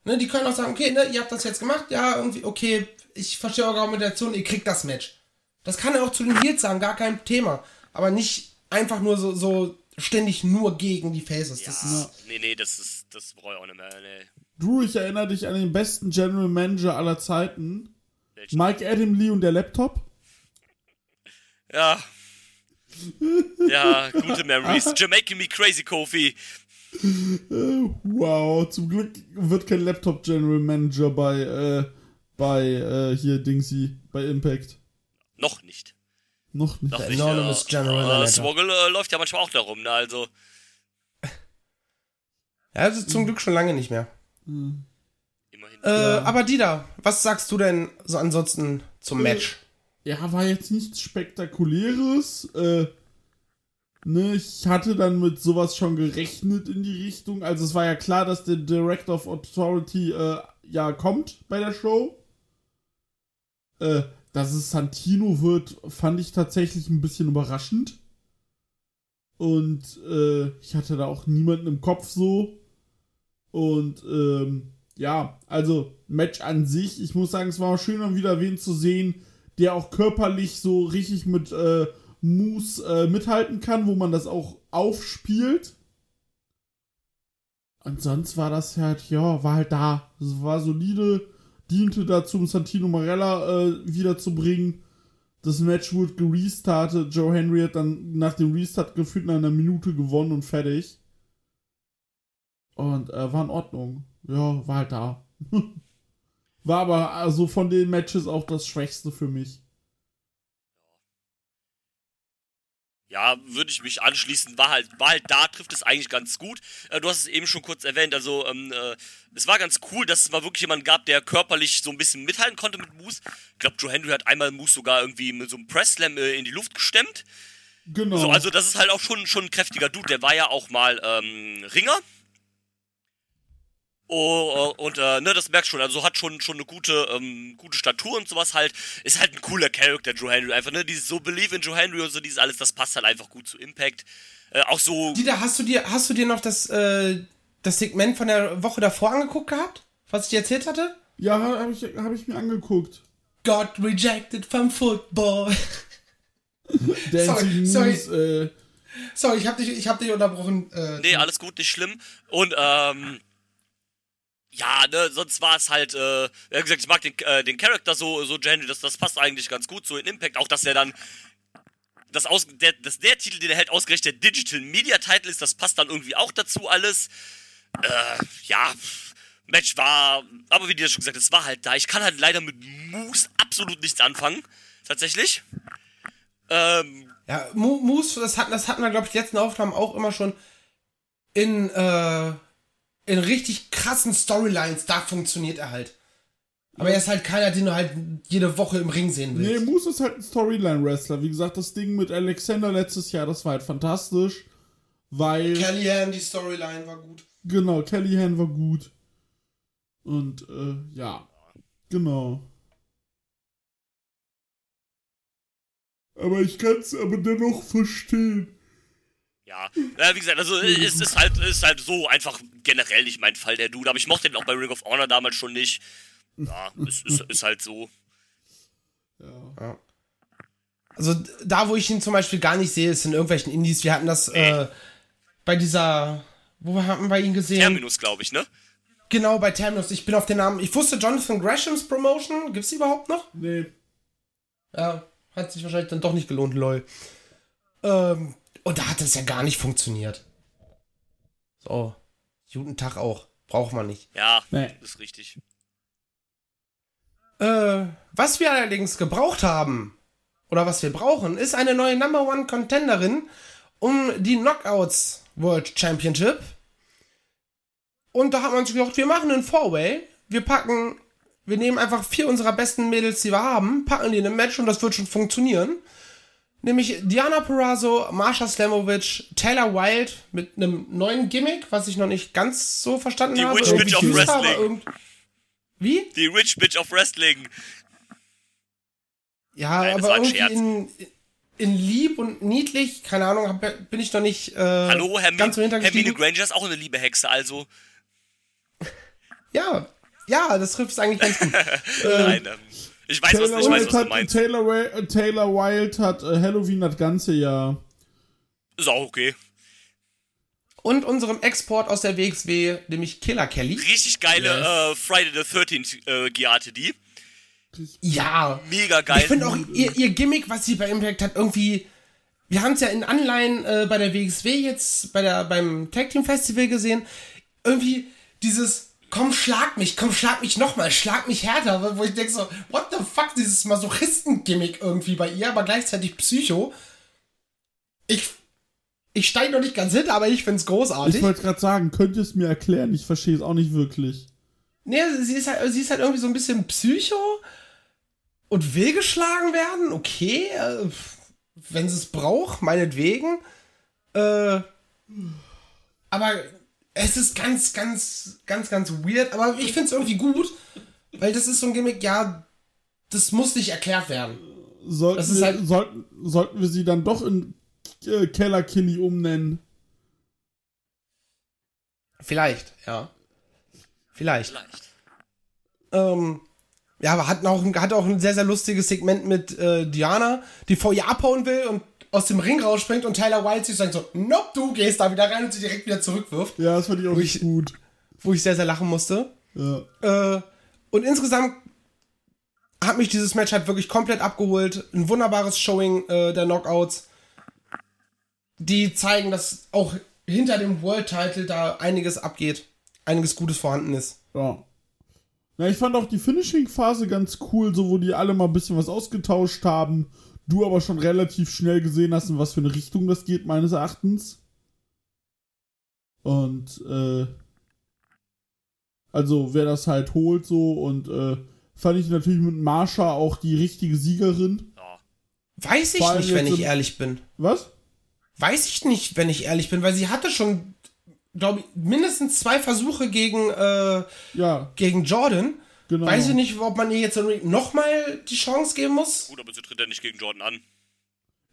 Ne, die können auch sagen, okay, ne, ihr habt das jetzt gemacht, ja, irgendwie, okay, ich verstehe eure Argumentation, ihr kriegt das Match. Das kann er auch zu den Heels sagen, gar kein Thema. Aber nicht einfach nur so, so ständig nur gegen die Faces. Das ist, Ja, nee, nee, das ist, das brauche ich auch nicht mehr, nee. Drew, ich erinnere dich an den besten General Manager aller Zeiten. Mike Adam Lee und der Laptop. Ja. Ja, gute Memories. You're making me crazy, Kofi. Äh, wow, zum Glück wird kein Laptop General Manager bei, äh, bei, äh, hier Dingsy, bei Impact. Noch nicht. Noch nicht. Noch Der nicht. Anonymous äh, General äh, Manager. Swoggle äh, läuft ja manchmal auch darum, ne? Also, ja, ist zum Glück schon lange nicht mehr. immerhin. Äh, Aber Dieter, was sagst du denn so ansonsten zum Match? Ja, war jetzt nichts Spektakuläres. Äh, ne, ich hatte dann mit sowas schon gerechnet in die Richtung. Also es war ja klar, dass der Director of Authority äh, ja kommt bei der Show. Äh, dass es Santino wird, fand ich tatsächlich ein bisschen überraschend. Und äh, ich hatte da auch niemanden im Kopf so. Und ähm, ja, also Match an sich, ich muss sagen, es war schön, mal wieder wen zu sehen, der auch körperlich so richtig mit äh, Moves äh, mithalten kann, wo man das auch aufspielt. Und sonst war das halt, ja, war halt da. Es war solide, diente dazu, um Santino Marella äh, wiederzubringen. Das Match wurde gerestartet. Joe Henry hat dann nach dem Restart gefühlt in einer Minute gewonnen und fertig. Und äh, war in Ordnung. Ja, war halt da. war aber also von den Matches auch das Schwächste für mich. Ja, würde ich mich anschließen. War halt, war halt da, trifft es eigentlich ganz gut. Äh, du hast es eben schon kurz erwähnt. Also, ähm, äh, es war ganz cool, dass es mal wirklich jemanden gab, der körperlich so ein bisschen mithalten konnte mit Moose. Ich glaube, Joe Henry hat einmal Moose sogar irgendwie mit so einem Press-Slam äh, in die Luft gestemmt. Genau. So, also das ist halt auch schon, schon ein kräftiger Dude. Der war ja auch mal ähm, Ringer. Oh, und äh, ne, das merkst du schon, also hat schon schon eine gute ähm, gute Statur und sowas halt. Ist halt ein cooler Charakter, Joe Henry. Einfach, ne, dieses so Believe in Joe Henry und so, dieses alles, das passt halt einfach gut zu Impact. Äh, auch so, Dieter, hast du dir, hast du dir noch das, äh, das Segment von der Woche davor angeguckt gehabt? Was ich dir erzählt hatte? ja, habe ich, hab ich mir angeguckt. Got rejected from football. Sorry. Moose, äh, Sorry, ich hab dich, ich hab dich unterbrochen. Äh, nee, alles gut, nicht schlimm. Und, ähm, ja, ne, sonst war es halt, äh, wie gesagt, ich mag den, äh, den Charakter so, so Henry, das, das passt eigentlich ganz gut so in Impact. Auch, dass er dann das aus, der, dass der Titel, den er hält, ausgerechnet der Digital Media Title ist, das passt dann irgendwie auch dazu alles. Äh, ja, Match war, aber wie dir schon gesagt, es war halt da. Ich kann halt leider mit Moose absolut nichts anfangen. Tatsächlich. Ähm, Ja, Mo- Moose, das hatten, das hatten wir, glaube ich, die letzten Aufnahmen auch immer schon in, äh, in richtig krassen Storylines, da funktioniert er halt. Aber er ist halt keiner, den du halt jede Woche im Ring sehen Nee, willst. Moose ist halt ein Storyline-Wrestler. Wie gesagt, das Ding mit Alexander letztes Jahr, das war halt fantastisch. Weil, Kellyanne, die Storyline war gut. genau, Kellyanne war gut. Und, äh, ja. Genau. Aber ich kann's aber dennoch verstehen. Ja, äh, wie gesagt, also es ist halt, ist halt so einfach generell nicht mein Fall, der Dude. Aber ich mochte den auch bei Ring of Honor damals schon nicht. Ja, es ist, ist halt so. Ja. Also da, wo ich ihn zum Beispiel gar nicht sehe, ist in irgendwelchen Indies. Wir hatten das äh, bei dieser, wo haben wir ihn gesehen? Terminus, glaube ich, ne? Genau, bei Terminus. Ich bin auf den Namen, ich wusste Jonathan Greshams Promotion. Gibt's die überhaupt noch? Nee. Ja, hat sich wahrscheinlich dann doch nicht gelohnt, lol. Ähm, und da hat das ja gar nicht funktioniert. So, guten Tag auch. Braucht man nicht. Ja, Nee. ist richtig. Äh, was wir allerdings gebraucht haben, oder was wir brauchen, ist eine neue Number One Contenderin um die Knockouts World Championship. Und da hat man sich gedacht, wir machen einen Four-Way. Wir packen, wir nehmen einfach vier unserer besten Mädels, die wir haben, packen die in ein Match und das wird schon funktionieren. Nämlich Diana Perazzo, Marsha Slamovic, Taylor Wilde mit einem neuen Gimmick, was ich noch nicht ganz so verstanden Die habe. Witch Bitch of Wrestling. Wie? Die Rich Bitch of Wrestling. Ja, Nein, aber irgendwie Scherz. in, in lieb und niedlich, keine Ahnung, hab, bin ich noch nicht äh, Hallo, Hermine, ganz so Hermine. Granger ist auch eine liebe Hexe, also. Ja, ja, das trifft es eigentlich ganz gut. Nein, ähm, ich weiß, was, Taylor, ich weiß, Wilde was du hat, meinst. Taylor, äh, Taylor Wilde hat äh, Halloween das ganze Jahr. Ist auch okay. Und unserem Export aus der WXW, nämlich Killer Kelly. Richtig geile äh, Friday the 13th äh, Giate, die. Ja, Mega geil. ich finde auch ihr, ihr Gimmick, was sie bei Impact hat, irgendwie. Wir haben es ja in Anleihen äh, bei der WXW jetzt, bei der, beim Tag Team Festival gesehen. Irgendwie dieses, komm, schlag mich, komm, schlag mich nochmal, schlag mich härter. Wo ich denke so, what the fuck, dieses Masochisten-Gimmick irgendwie bei ihr, aber gleichzeitig Psycho. Ich, ich steige noch nicht ganz hin, aber ich find's großartig. Ich wollte gerade sagen, könnt ihr es mir erklären? Ich verstehe es auch nicht wirklich. Nee, sie ist, halt, sie ist halt irgendwie so ein bisschen Psycho und will geschlagen werden. Okay, äh, wenn sie es braucht, meinetwegen. Äh, aber es ist ganz, ganz, ganz, ganz weird. Aber ich finde es irgendwie gut, weil das ist so ein Gimmick, ja, das muss nicht erklärt werden. Sollten, Das ist wir, halt- sollten, sollten wir sie dann doch in äh, Keller Killy umnennen? Vielleicht, ja. Vielleicht. Vielleicht. Ähm, ja, aber hat auch, hat auch ein sehr, sehr lustiges Segment mit äh, Diana, die vor ihr abhauen will und aus dem Ring rausspringt und Tyler Wilde sich sagt so, nope, du gehst da wieder rein und sie direkt wieder zurückwirft, Ja, das fand ich auch ich- nicht gut. wo ich sehr, sehr lachen musste. Ja. Äh, und insgesamt hat mich dieses Match halt wirklich komplett abgeholt. Ein wunderbares Showing äh, der Knockouts. Die zeigen, dass auch hinter dem World Title da einiges abgeht, einiges Gutes vorhanden ist. ja. Na, ich fand auch die Finishing-Phase ganz cool, so wo die alle mal ein bisschen was ausgetauscht haben. Du aber schon relativ schnell gesehen hast, in was für eine Richtung das geht, meines Erachtens. Und, äh, also wer das halt holt so und, äh, fand ich natürlich mit Marsha auch die richtige Siegerin. Weiß ich nicht, wenn ich ehrlich bin. Was? Weiß ich nicht, wenn ich ehrlich bin, weil sie hatte schon, glaube ich, mindestens zwei Versuche gegen, äh, Ja, gegen Jordan. Genau. Weiß ich nicht, ob man ihr jetzt nochmal die Chance geben muss. Gut, aber sie tritt ja nicht gegen Jordan an.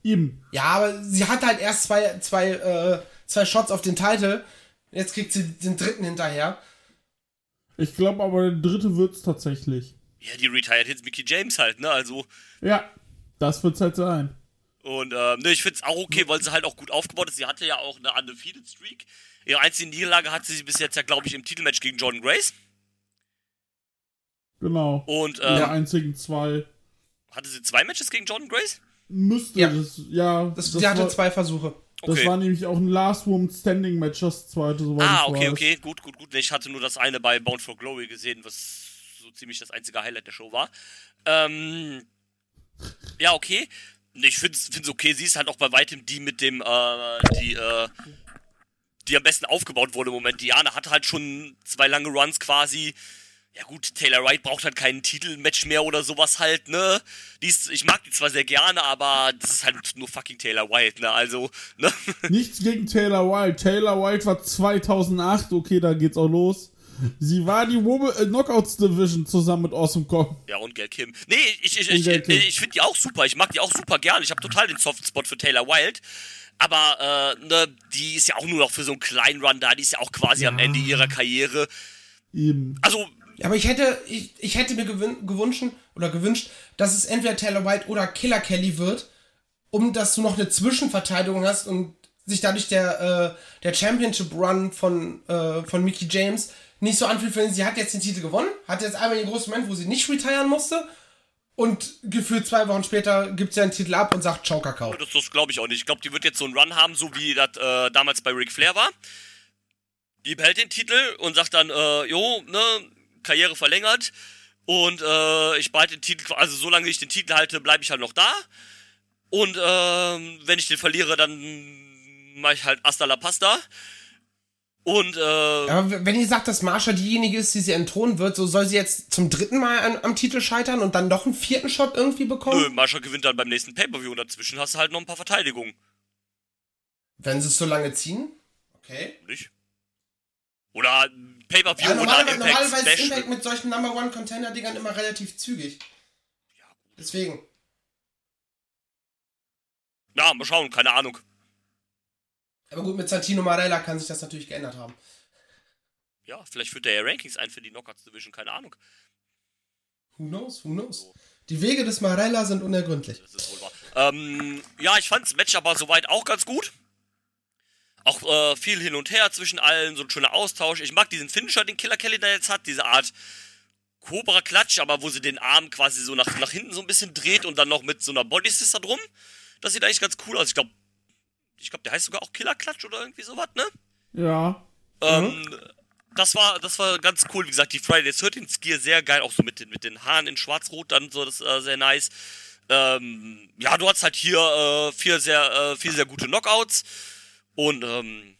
Eben. Ja, aber sie hat halt erst zwei, zwei, äh, zwei Shots auf den Titel. Jetzt kriegt sie den dritten hinterher. Ich glaube aber, der dritte wird's tatsächlich. Ja, die retired jetzt Mickey James halt, ne? Also. Ja, das wird's halt sein. Und ähm, ne, ich find's auch okay, weil sie halt auch gut aufgebaut ist. Sie hatte ja auch eine undefeated Streak. Ihre einzige Niederlage hatte sie bis jetzt ja, glaube ich, im Titelmatch gegen Jordan Grace. Genau. Und Die ähm, einzigen zwei. hatte sie zwei Matches gegen Jordan Grace? Müsste Ja. das, ja. Das, das sie hatte war, zwei Versuche. Das Okay. war nämlich auch ein Last Woman Standing Match, das zweite, soweit Ah, ich okay, weiß. okay, gut, gut, gut. Ich hatte nur das eine bei Bound for Glory gesehen, was so ziemlich das einzige Highlight der Show war. Ähm, ja, okay. Ich find's, find's okay. Sie ist halt auch bei weitem die mit dem, äh, die, äh, die am besten aufgebaut wurde im Moment. Diana hatte halt schon zwei lange Runs quasi. Ja gut, Taylor Wright braucht halt keinen Titelmatch mehr oder sowas halt, ne? Die ist, ich mag die zwar sehr gerne, aber das ist halt nur fucking Taylor White, ne? Also, ne? Nichts gegen Taylor Wilde. Taylor Wilde war 2008, okay, da geht's auch los. Sie war die Woman, äh, Knockouts Division zusammen mit Awesome Kong. Ja, und Gail Kim. Nee, ich, ich, ich, ich, ich finde die auch super. Ich mag die auch super gerne. Ich habe total den Softspot für Taylor Wilde. Aber, äh, ne, die ist ja auch nur noch für so einen kleinen Run da. Die ist ja auch quasi am Ende ihrer Karriere. Eben. Also, Ja, aber ich hätte, ich, ich hätte mir gewün gewünscht oder gewünscht, dass es entweder Taylor White oder Killer Kelly wird, um dass du noch eine Zwischenverteidigung hast und sich dadurch der, äh, der Championship Run von, äh, von Mickey James nicht so anfühlt, wenn sie hat jetzt den Titel gewonnen, hat jetzt einmal den großen Moment, wo sie nicht retiren musste und gefühlt zwei Wochen später gibt sie den Titel ab und sagt Ciao Kakao. das, das glaube ich auch nicht. Ich glaube, die wird jetzt so einen Run haben, so wie das äh, damals bei Ric Flair war. Die behält den Titel und sagt dann, äh, jo, ne, Karriere verlängert. Und äh, ich behalte den Titel, also solange ich den Titel halte, bleibe ich halt noch da. Und ähm, wenn ich den verliere, dann mache ich halt Hasta la Pasta. Und äh, Aber wenn ihr sagt, dass Marsha diejenige ist, die sie entthronen wird, so soll sie jetzt zum dritten Mal an, am Titel scheitern und dann noch einen vierten Shot irgendwie bekommen? nö, Mascha gewinnt dann beim nächsten Pay-Per-View und dazwischen hast du halt noch ein paar Verteidigungen. Wenn sie es so lange ziehen? Okay. Nicht? Oder Pay-Per-View Ja, oder Impact normalerweise ist. Impact mit solchen Number One Container Dingern immer relativ zügig. Deswegen. Ja, mal schauen, keine Ahnung. Aber gut, mit Santino Marella kann sich das natürlich geändert haben. Ja, vielleicht führt er ja Rankings ein für die Knockouts Division, keine Ahnung. Who knows, who knows. Die Wege des Marella sind unergründlich. Das ist wohl wahr. Ähm, ja, ich fand das Match aber soweit auch ganz gut. Auch äh, viel hin und her zwischen allen, so ein schöner Austausch. Ich mag diesen Finisher, den Killer Kelly da jetzt hat, diese Art Cobra-Klatsch, aber wo sie den Arm quasi so nach, nach hinten so ein bisschen dreht und dann noch mit so einer Body Sister drum. Das sieht eigentlich ganz cool aus. Ich glaube, ich glaube, der heißt sogar auch Killer Klatsch oder irgendwie sowas, ne? Ja. Ähm, das war, das war ganz cool. Wie gesagt, die Friday the 13 Skier sehr geil, auch so mit den, mit den Haaren in Schwarz-Rot dann so, das äh, sehr nice. Ähm, ja, du hast halt hier äh, vier sehr, äh, vier sehr gute Knockouts und ähm,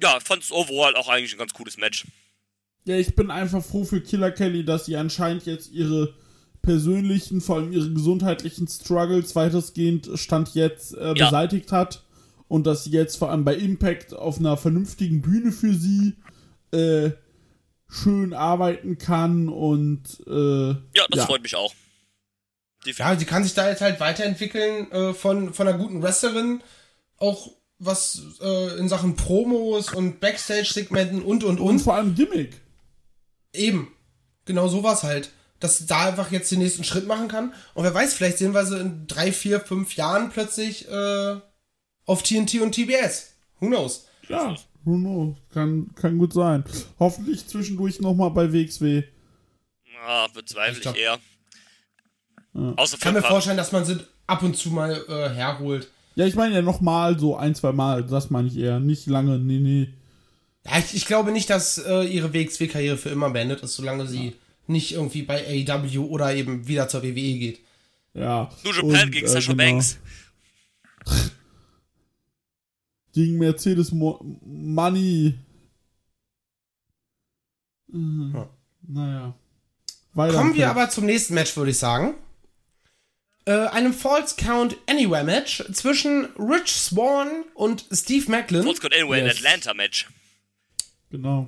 ja, fand's overall auch eigentlich ein ganz cooles Match. Ja, ich bin einfach froh für Killer Kelly, dass sie anscheinend jetzt ihre persönlichen, vor allem ihre gesundheitlichen Struggles weitestgehend Stand jetzt äh, Ja. beseitigt hat und dass sie jetzt vor allem bei Impact auf einer vernünftigen Bühne für sie äh, schön arbeiten kann und äh, Ja, das freut mich auch. Definitiv. Ja, sie kann sich da jetzt halt weiterentwickeln äh, von, von einer guten Wrestlerin. Auch was äh, in Sachen Promos und Backstage-Segmenten und und und und. vor allem Gimmick. Eben. Genau sowas halt. Dass da einfach jetzt den nächsten Schritt machen kann. Und wer weiß, vielleicht sehen wir sie in drei, vier, fünf Jahren plötzlich äh, auf TNT und TBS. Who knows? Ja, who knows? Kann, kann gut sein. Hoffentlich zwischendurch nochmal bei WXW. Ah, bezweifle Ich ich, glaub- eher. Außer Ich kann mir vorstellen, dass man sie ab und zu mal äh, herholt. Ja, ich meine ja nochmal so ein, zwei Mal. Das meine ich eher. Nicht lange, nee, nee. Ja, ich, ich glaube nicht, dass äh, ihre WXW-Karriere für immer beendet ist, solange sie nicht irgendwie bei AEW oder eben wieder zur WWE geht. Ja. New Japan Und, gegen äh, Sasha genau. Banks. Gegen Mercedes Mo Money. Mhm. Ja. Naja. Weiter Kommen wir aber zum nächsten Match, würde ich sagen. Äh, einem False Count Anywhere Match zwischen Rich Swan und Steve Macklin. Falls Count Anywhere Yes. in Atlanta Match. Genau.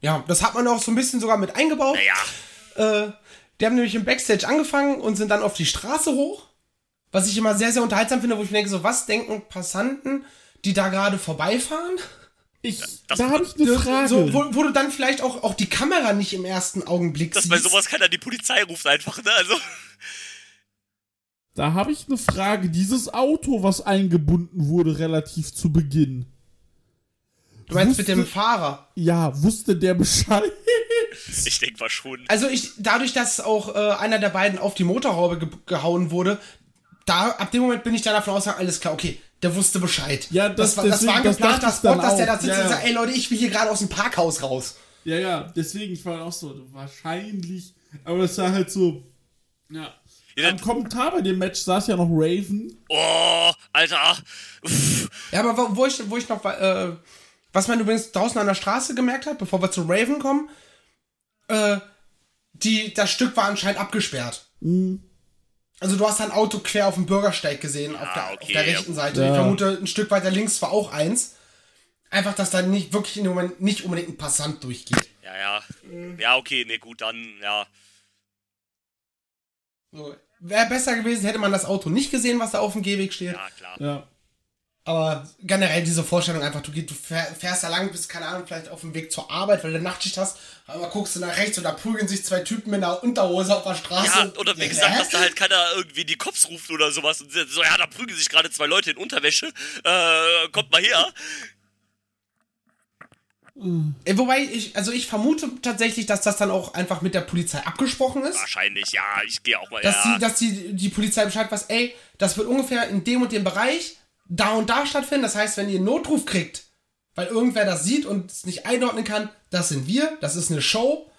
Ja, das hat man auch so ein bisschen sogar mit eingebaut. Naja, Äh, die haben nämlich im Backstage angefangen und sind dann auf die Straße hoch. Was ich immer sehr, sehr unterhaltsam finde, wo ich mir denke, so was denken Passanten, die da gerade vorbeifahren? Ich, das- da habe ich eine Frage. So, wo, wo du dann vielleicht auch, auch die Kamera nicht im ersten Augenblick dass siehst. bei sowas keiner die Polizei ruft einfach, ne? Also, da habe ich eine Frage. Dieses Auto, was eingebunden wurde relativ zu Beginn. du meinst mit dem wusste- Fahrer. Ja, wusste der Bescheid? ich denke mal schon. Also ich, dadurch, dass auch äh, einer der beiden auf die Motorhaube ge gehauen wurde, da, ab dem Moment bin ich dann davon ausgegangen, alles klar, okay, der wusste Bescheid. Ja, das- war, das deswegen- war das geplant, dachte das Spot, dass der da sitzt Ja, und sagt, ey Leute, ich will hier gerade aus dem Parkhaus raus. Ja, ja, deswegen, ich war auch so, wahrscheinlich, aber es war halt so, ja. Ja, Am Kommentar bei dem Match saß ja noch Raven. Oh, Alter. Uff. Ja, aber wo, ich, wo ich noch, äh, was man übrigens draußen an der Straße gemerkt hat, bevor wir zu Raven kommen, äh, die, das Stück war anscheinend abgesperrt. Also du hast ein Auto quer auf dem Bürgersteig gesehen, auf, der, auf okay, der ja, rechten. Seite. Ja. Ich vermute, ein Stück weiter links war auch eins. Einfach, dass da nicht wirklich in dem Moment nicht unbedingt ein Passant durchgeht. Ja, ja. Ja, okay, ne, gut, dann, ja. So. Wäre besser gewesen, hätte man das Auto nicht gesehen, was da auf dem Gehweg steht. Ja, klar. Ja. Aber generell diese Vorstellung einfach, du, gehst- du fähr- fährst da lang, bist, keine Ahnung, vielleicht auf dem Weg zur Arbeit, weil du Nachtschicht hast, aber guckst du nach rechts und da prügeln sich zwei Typen mit einer Unterhose auf der Straße. Ja, oder wie gesagt, dass da halt keiner irgendwie die Cops ruft oder sowas und so, ja, da prügeln sich gerade zwei Leute in Unterwäsche. Äh, kommt mal her. Äh, Wobei ich, also ich vermute tatsächlich, dass das dann auch einfach mit der Polizei abgesprochen ist. Wahrscheinlich, ja, ich gehe auch mal, Dass, ja. die, dass die, die Polizei Bescheid weiß, ey, das wird ungefähr in dem und dem Bereich da und da stattfinden. Das heißt, wenn ihr einen Notruf kriegt, weil irgendwer das sieht und es nicht einordnen kann, das sind wir, das ist eine Show.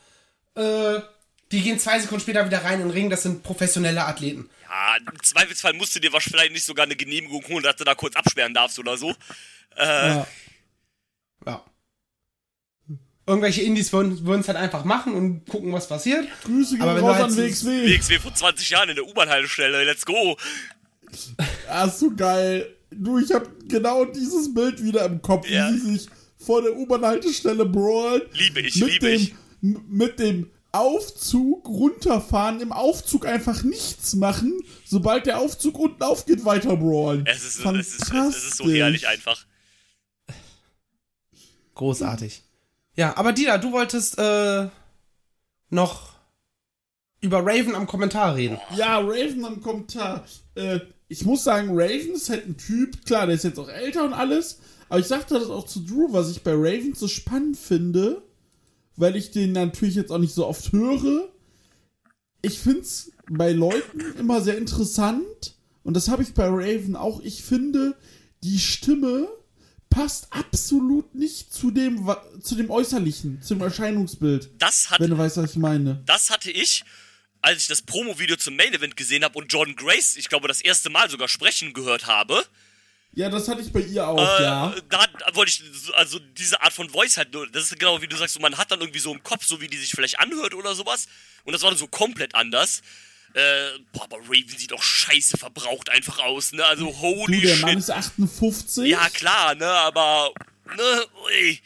Äh, die gehen zwei Sekunden später wieder rein in den Ring, das sind professionelle Athleten. Ja, im Zweifelsfall musst du dir wahrscheinlich nicht sogar eine Genehmigung holen, dass du da kurz absperren darfst oder so. Äh, Ja. Ja. Irgendwelche Indies würden es halt einfach machen und gucken, was passiert. Grüße gehen raus halt an WXW. WXW vor 20 Jahren in der U-Bahn-Haltestelle, let's go. Ah, ist so geil. Du, ich hab genau dieses Bild wieder im Kopf, Ja. wie sie sich vor der U-Bahn-Haltestelle brawlen. Liebe ich, mit liebe dem, ich. Mit dem Aufzug runterfahren, im Aufzug einfach nichts machen. Sobald der Aufzug unten aufgeht, weiter brawlen. Es ist, es ist, es ist so herrlich einfach. Großartig. Ja, aber Dina, du wolltest äh, noch über Raven am Kommentar reden. Ja, Raven am Kommentar. Äh, ich muss sagen, Raven ist halt ein Typ, klar, der ist jetzt auch älter und alles, aber ich sagte das auch zu Drew, was ich bei Raven so spannend finde, weil ich den natürlich jetzt auch nicht so oft höre. Ich find's bei Leuten immer sehr interessant und das habe ich bei Raven auch. Ich finde, die Stimme passt absolut nicht zu dem, zu dem Äußerlichen, zum Erscheinungsbild, Das, hat, wenn du weißt, was ich meine. das hatte ich, als ich das Promo-Video zum Main-Event gesehen habe und Jordan Grace, ich glaube, das erste Mal sogar sprechen gehört habe. Ja, das hatte ich bei ihr auch, Äh, ja. Da wollte ich, so- also diese Art von Voice halt, das ist genau wie du sagst, so, man hat dann irgendwie so im Kopf, so wie die sich vielleicht anhört oder sowas. Und das war dann so komplett anders. Äh, boah, aber Raven sieht auch scheiße verbraucht einfach aus, ne? Also Du, holy der shit. Mann ist 58. Ja, klar, ne, aber, ne, ui.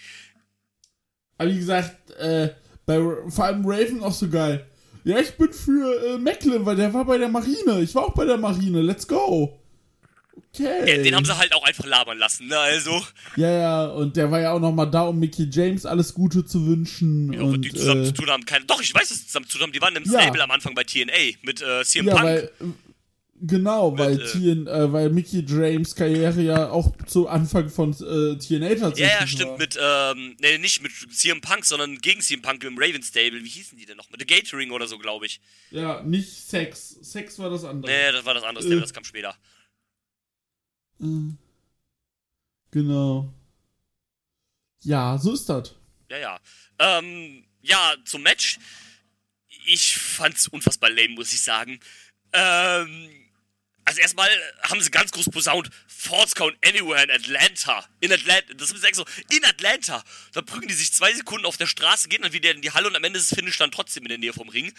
Aber wie gesagt, äh, bei, vor allem Raven auch so geil. Ja, ich bin für äh, Macklin, weil der war bei der Marine. Ich war auch bei der Marine. Let's go. Ja, den haben sie halt auch einfach labern lassen, ne, also. Ja, ja, und der war ja auch noch mal da, um Mickey James alles Gute zu wünschen. Ja, und, die zusammen äh, zu tun haben, keine. Doch, ich weiß, dass sie zusammen zu tun haben. Die waren im Ja. Stable am Anfang bei TNA mit äh, CM ja, Punk. weil genau, weil äh, TN, äh, weil Mickey James Karriere ja auch zu Anfang von äh, TNA tatsächlich ja, ja, war. stimmt, mit, ähm, nee, nicht mit CM Punk, sondern gegen CM Punk im Raven Stable. Wie hießen die denn noch? Mit The Gatoring oder so, glaube ich. Ja, nicht Sex. Sex war das andere. Nee, das war das andere. Stable, das kam später. Äh, Genau. Ja, so ist das. Ja, ja. Ähm, ja, zum Match. Ich fand's unfassbar lame, muss ich sagen. Ähm, also erstmal haben sie ganz groß posaunt, Falls Count Anywhere in Atlanta. In Atlanta, das ist echt so, in Atlanta. Da prügeln die sich zwei Sekunden auf der Straße, gehen dann wieder in die Halle und am Ende ist das Finish dann trotzdem in der Nähe vom Ring.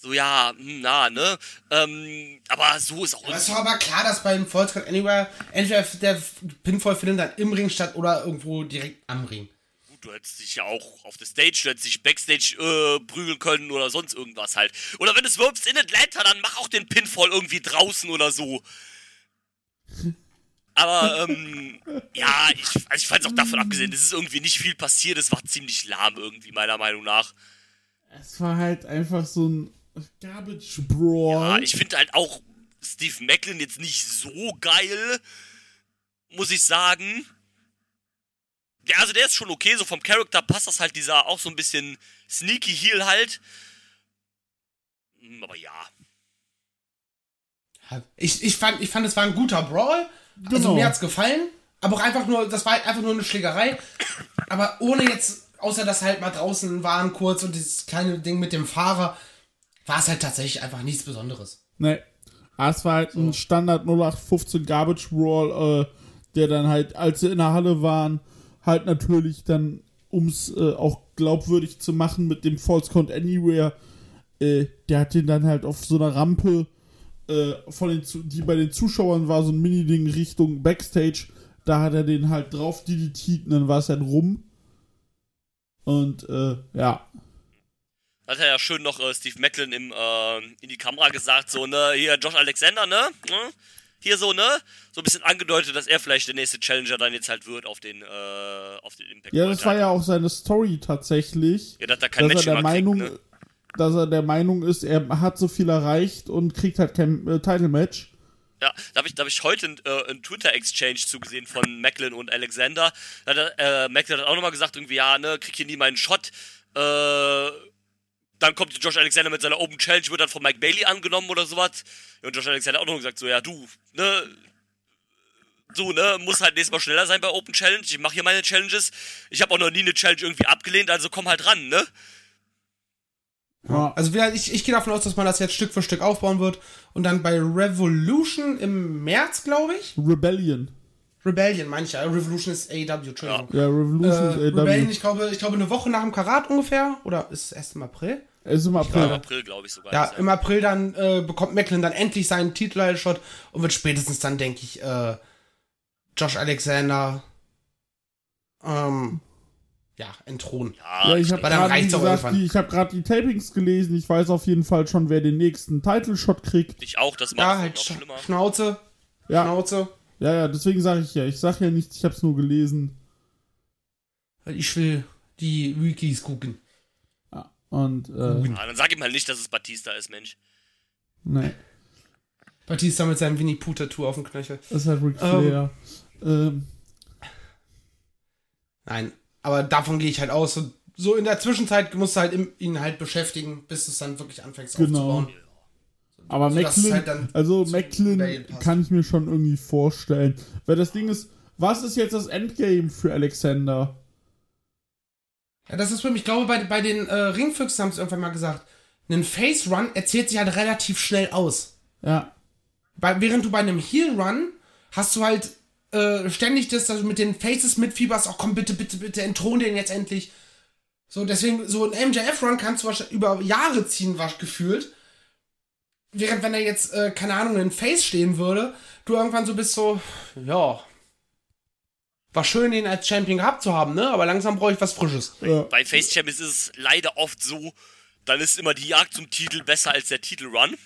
So, ja, hm, na, ne? Ähm, aber so ist auch Aber ist doch aber klar, dass beim Count Anywhere entweder der Pinfall findet dann im Ring statt oder irgendwo direkt am Ring. Gut, du hättest dich ja auch auf der Stage, du hättest dich Backstage äh, prügeln können oder sonst irgendwas halt. Oder wenn du es wirbst in Atlanta, dann mach auch den Pinfall irgendwie draußen oder so. Aber, ähm, ja, ich, also ich fand es auch davon abgesehen, es ist irgendwie nicht viel passiert, es war ziemlich lahm irgendwie, meiner Meinung nach. Es war halt einfach so ein Garbage Brawl. Ja, ich finde halt auch Steve Macklin jetzt nicht so geil, muss ich sagen. Ja, also der ist schon okay, so vom Charakter passt das halt dieser auch so ein bisschen sneaky Heel halt. Hm, Aber ja. Ich, ich, fand, ich fand, es war ein guter Brawl. Also Genau. mir hat's gefallen. Aber auch einfach nur, das war halt einfach nur eine Schlägerei. Aber ohne jetzt, außer dass halt mal draußen waren kurz und dieses kleine Ding mit dem Fahrer, war es halt tatsächlich einfach nichts Besonderes. Nee. Ah, es war halt ein Standard 0815 Garbage Brawl, äh, der dann halt, als sie in der Halle waren, halt natürlich dann, ums äh, auch glaubwürdig zu machen mit dem False Count Anywhere, äh, der hat den dann halt auf so einer Rampe, äh, von den, die bei den Zuschauern war, so ein Mini-Ding Richtung Backstage, da hat er den halt drauf DDT und dann war es dann rum. Und, äh, ja. Hat er ja schön noch äh, Steve Macklin im, äh, in die Kamera gesagt, so, ne, hier Josh Alexander, ne? ne? Hier so, ne? So ein bisschen angedeutet, dass er vielleicht der nächste Challenger dann jetzt halt wird auf den, äh, auf den Impact. Ja, das war Title. ja auch seine Story tatsächlich. Ja, dass er kein dass er der immer kriegt, Meinung, ne? dass er der Meinung ist, er hat so viel erreicht und kriegt halt kein äh, Title Match. Ja, da habe ich, da hab ich heute einen äh, einen Twitter-Exchange zugesehen von Macklin und Alexander. Da hat er, äh, Macklin hat auch nochmal gesagt, irgendwie, ja, ne, krieg hier nie meinen Shot. Äh, dann kommt Josh Alexander mit seiner Open Challenge, wird dann von Mike Bailey angenommen oder sowas. Und Josh Alexander hat auch noch gesagt, so, ja, du, ne, so, ne, muss halt nächstes Mal schneller sein bei Open Challenge. Ich mache hier meine Challenges. Ich habe auch noch nie eine Challenge irgendwie abgelehnt, also komm halt ran, ne? Ja. Also wir- ich, ich gehe davon aus, dass man das jetzt Stück für Stück aufbauen wird und dann bei Revolution im März, glaube ich. Rebellion. Rebellion, meine ich ja. Revolution ist AEW, Entschuldigung. Ja, Revolution Äh, ist Rebellion, AW. ich glaube, ich glaube eine Woche nach dem Karat ungefähr. Oder ist es erst im April? Es ist im Im April. April, glaube ich sogar. Ja, ist im April dann äh, bekommt Macklin dann endlich seinen Titelshot und wird spätestens dann, denke ich, äh, Josh Alexander ähm, ja, entthronen. Ja, ich habe gerade gesagt, irgendwann. die, ich Tapings gelesen. Ich weiß auf jeden Fall schon, wer den nächsten Title-Shot kriegt. Ich auch, das macht Ja, halt noch Sch schlimmer. Schnauze, Ja, Schnauze. ja, ja. Deswegen sage ich ja. Ich sage ja nichts. Ich habe es nur gelesen. Weil ich will die Wikis gucken. Und äh, Ah, dann sag ihm halt nicht, dass es Batista ist, Mensch. nee, Batista mit seinem Winnie Pooh Tattoo auf dem Knöchel. das ist halt Ric Ähm. Flair. Ähm, Nein, aber davon gehe ich halt aus. So, so in der Zwischenzeit musst du halt im, ihn halt beschäftigen, bis du es dann wirklich anfängst Genau. aufzubauen. aber So, Macklin, halt dann also Macklin kann ich mir schon irgendwie vorstellen. Weil das Ding ist, was ist jetzt das Endgame für Alexander? Ja, das ist für mich, ich glaube, bei, bei den äh, Ringfüchsen haben sie irgendwann mal gesagt, ein Face Run erzählt sich halt relativ schnell aus. Ja, Bei, während du bei einem Heel Run hast du halt äh, ständig das, dass du mit den Faces mitfieberst, oh komm, bitte, bitte, bitte, entthron den jetzt endlich. So, deswegen, so ein MJF-Run kannst du wahrscheinlich über Jahre ziehen, was gefühlt. Während, wenn er jetzt, äh, keine Ahnung, in Face stehen würde, du irgendwann so bist so, ja. War schön, ihn als Champion gehabt zu haben, ne? Aber langsam brauche ich was Frisches. ja. Bei Face Champions ist es leider oft so, dann ist immer die Jagd zum Titel besser als der Titelrun.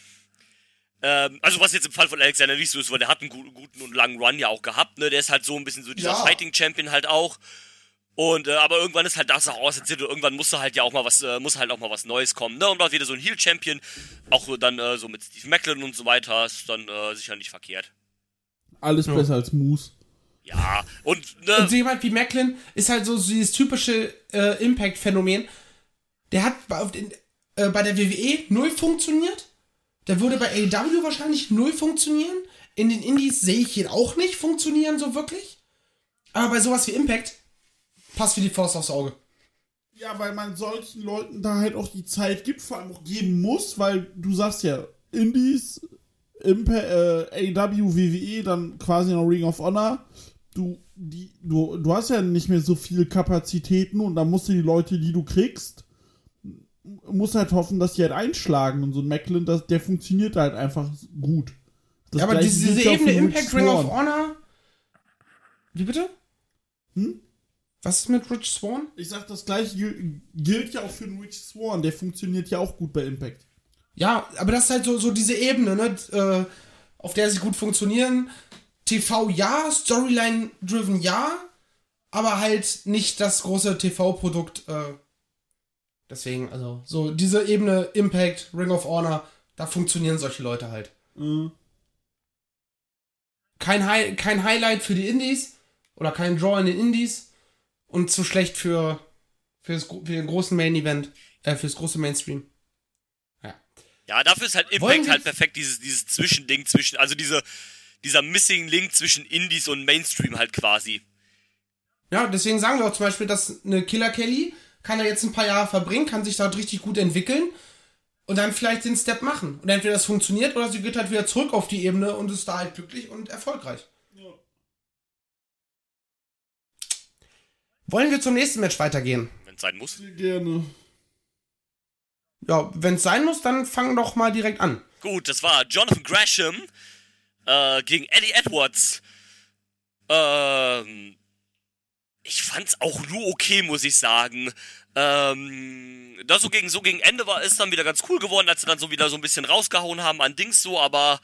Ähm, also was jetzt im Fall von Alexander nicht so ist, weil der hat einen guten, guten und langen Run ja auch gehabt, ne? Der ist halt so ein bisschen so dieser Ja. Fighting Champion halt auch. Und äh, aber irgendwann ist halt das auch auserzählt und irgendwann muss da halt ja auch mal was, äh, muss halt auch mal was Neues kommen, ne? Und auch wieder so ein Heel Champion, auch dann äh, so mit Steve Macklin und so weiter, ist dann äh, sicher nicht verkehrt. Alles besser als Moose. Ja, und ne, Und so jemand wie Macklin ist halt so, dieses typische äh, Impact-Phänomen. Der hat bei, auf den, äh, bei der WWE null funktioniert. Der würde bei AEW wahrscheinlich null funktionieren. In den Indies sehe ich ihn auch nicht funktionieren, so wirklich. Aber bei sowas wie Impact passt wie die Faust aufs Auge. Ja, weil man solchen Leuten da halt auch die Zeit gibt, vor allem auch geben muss, weil du sagst ja, Indies, Impa äh, AW, WWE, dann quasi noch Ring of Honor. Du, die, du, du hast ja nicht mehr so viele Kapazitäten und dann musst du die Leute, die du kriegst, musst halt hoffen, dass die halt einschlagen. Und so ein Macklin, das, der funktioniert halt einfach gut. Das ja, aber diese, diese Ebene Impact Ring of. Honor. Wie bitte? Hm? Was ist mit Rich Swan? Ich sag, das gleiche gil- gilt ja auch für den Rich Swan. Der funktioniert ja auch gut bei Impact. Ja, aber das ist halt so, so diese Ebene, ne, äh, auf der sie gut funktionieren. TV ja, Storyline-driven ja, aber halt nicht das große TV-Produkt. Äh, deswegen, also, so diese Ebene Impact, Ring of Honor, da funktionieren solche Leute halt. Äh, Kein, Hi kein Highlight für die Indies oder kein Draw in den Indies und zu schlecht für, fürs, gro- für den großen Main-Event, äh, fürs große Mainstream. Ja, dafür ist halt Impact halt perfekt, dieses, dieses Zwischending zwischen, also diese, dieser Missing Link zwischen Indies und Mainstream halt quasi. Ja, deswegen sagen wir auch zum Beispiel, dass eine Killer Kelly kann er jetzt ein paar Jahre verbringen, kann sich dort richtig gut entwickeln und dann vielleicht den Step machen. Und entweder das funktioniert oder sie geht halt wieder zurück auf die Ebene und ist da halt glücklich und erfolgreich. Wollen wir zum nächsten Match weitergehen? Wenn es sein muss. gerne. Ja, wenn es sein muss, dann fang doch mal direkt an. Gut, das war Jonathan Gresham äh, gegen Eddie Edwards. Ähm, ich fand's auch nur okay, muss ich sagen. Ähm, da so gegen, so gegen Ende war es dann wieder ganz cool geworden, als sie dann so wieder so ein bisschen rausgehauen haben an Dings so, aber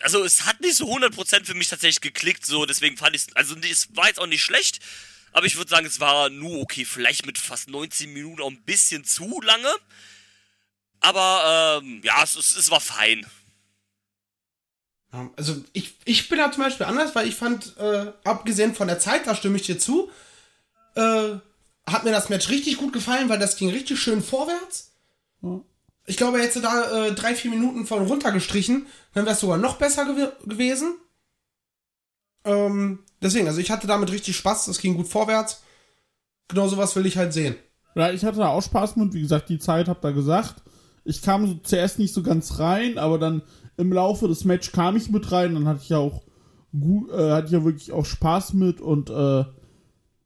also es hat nicht so 100% für mich tatsächlich geklickt, so, deswegen fand ich also es war jetzt auch nicht schlecht, aber ich würde sagen, es war nur okay, vielleicht mit fast 19 Minuten auch ein bisschen zu lange. Aber ähm, ja, es, es war fein. Also ich, ich bin da zum Beispiel anders, weil ich fand, äh, abgesehen von der Zeit, da stimme ich dir zu, äh, hat mir das Match richtig gut gefallen, weil das ging richtig schön vorwärts. Ja. Ich glaube, er hätte da äh, drei, vier Minuten von runtergestrichen, dann wäre es sogar noch besser gew gewesen. Ähm, deswegen, also ich hatte damit richtig Spaß, es ging gut vorwärts. Genau sowas will ich halt sehen. Ja, ich hatte da auch Spaß mit, wie gesagt, die Zeit habt ihr gesagt. Ich kam so zuerst nicht so ganz rein, aber dann im Laufe des Match kam ich mit rein, dann hatte ich ja auch gut, äh, hatte ich ja wirklich auch Spaß mit und äh,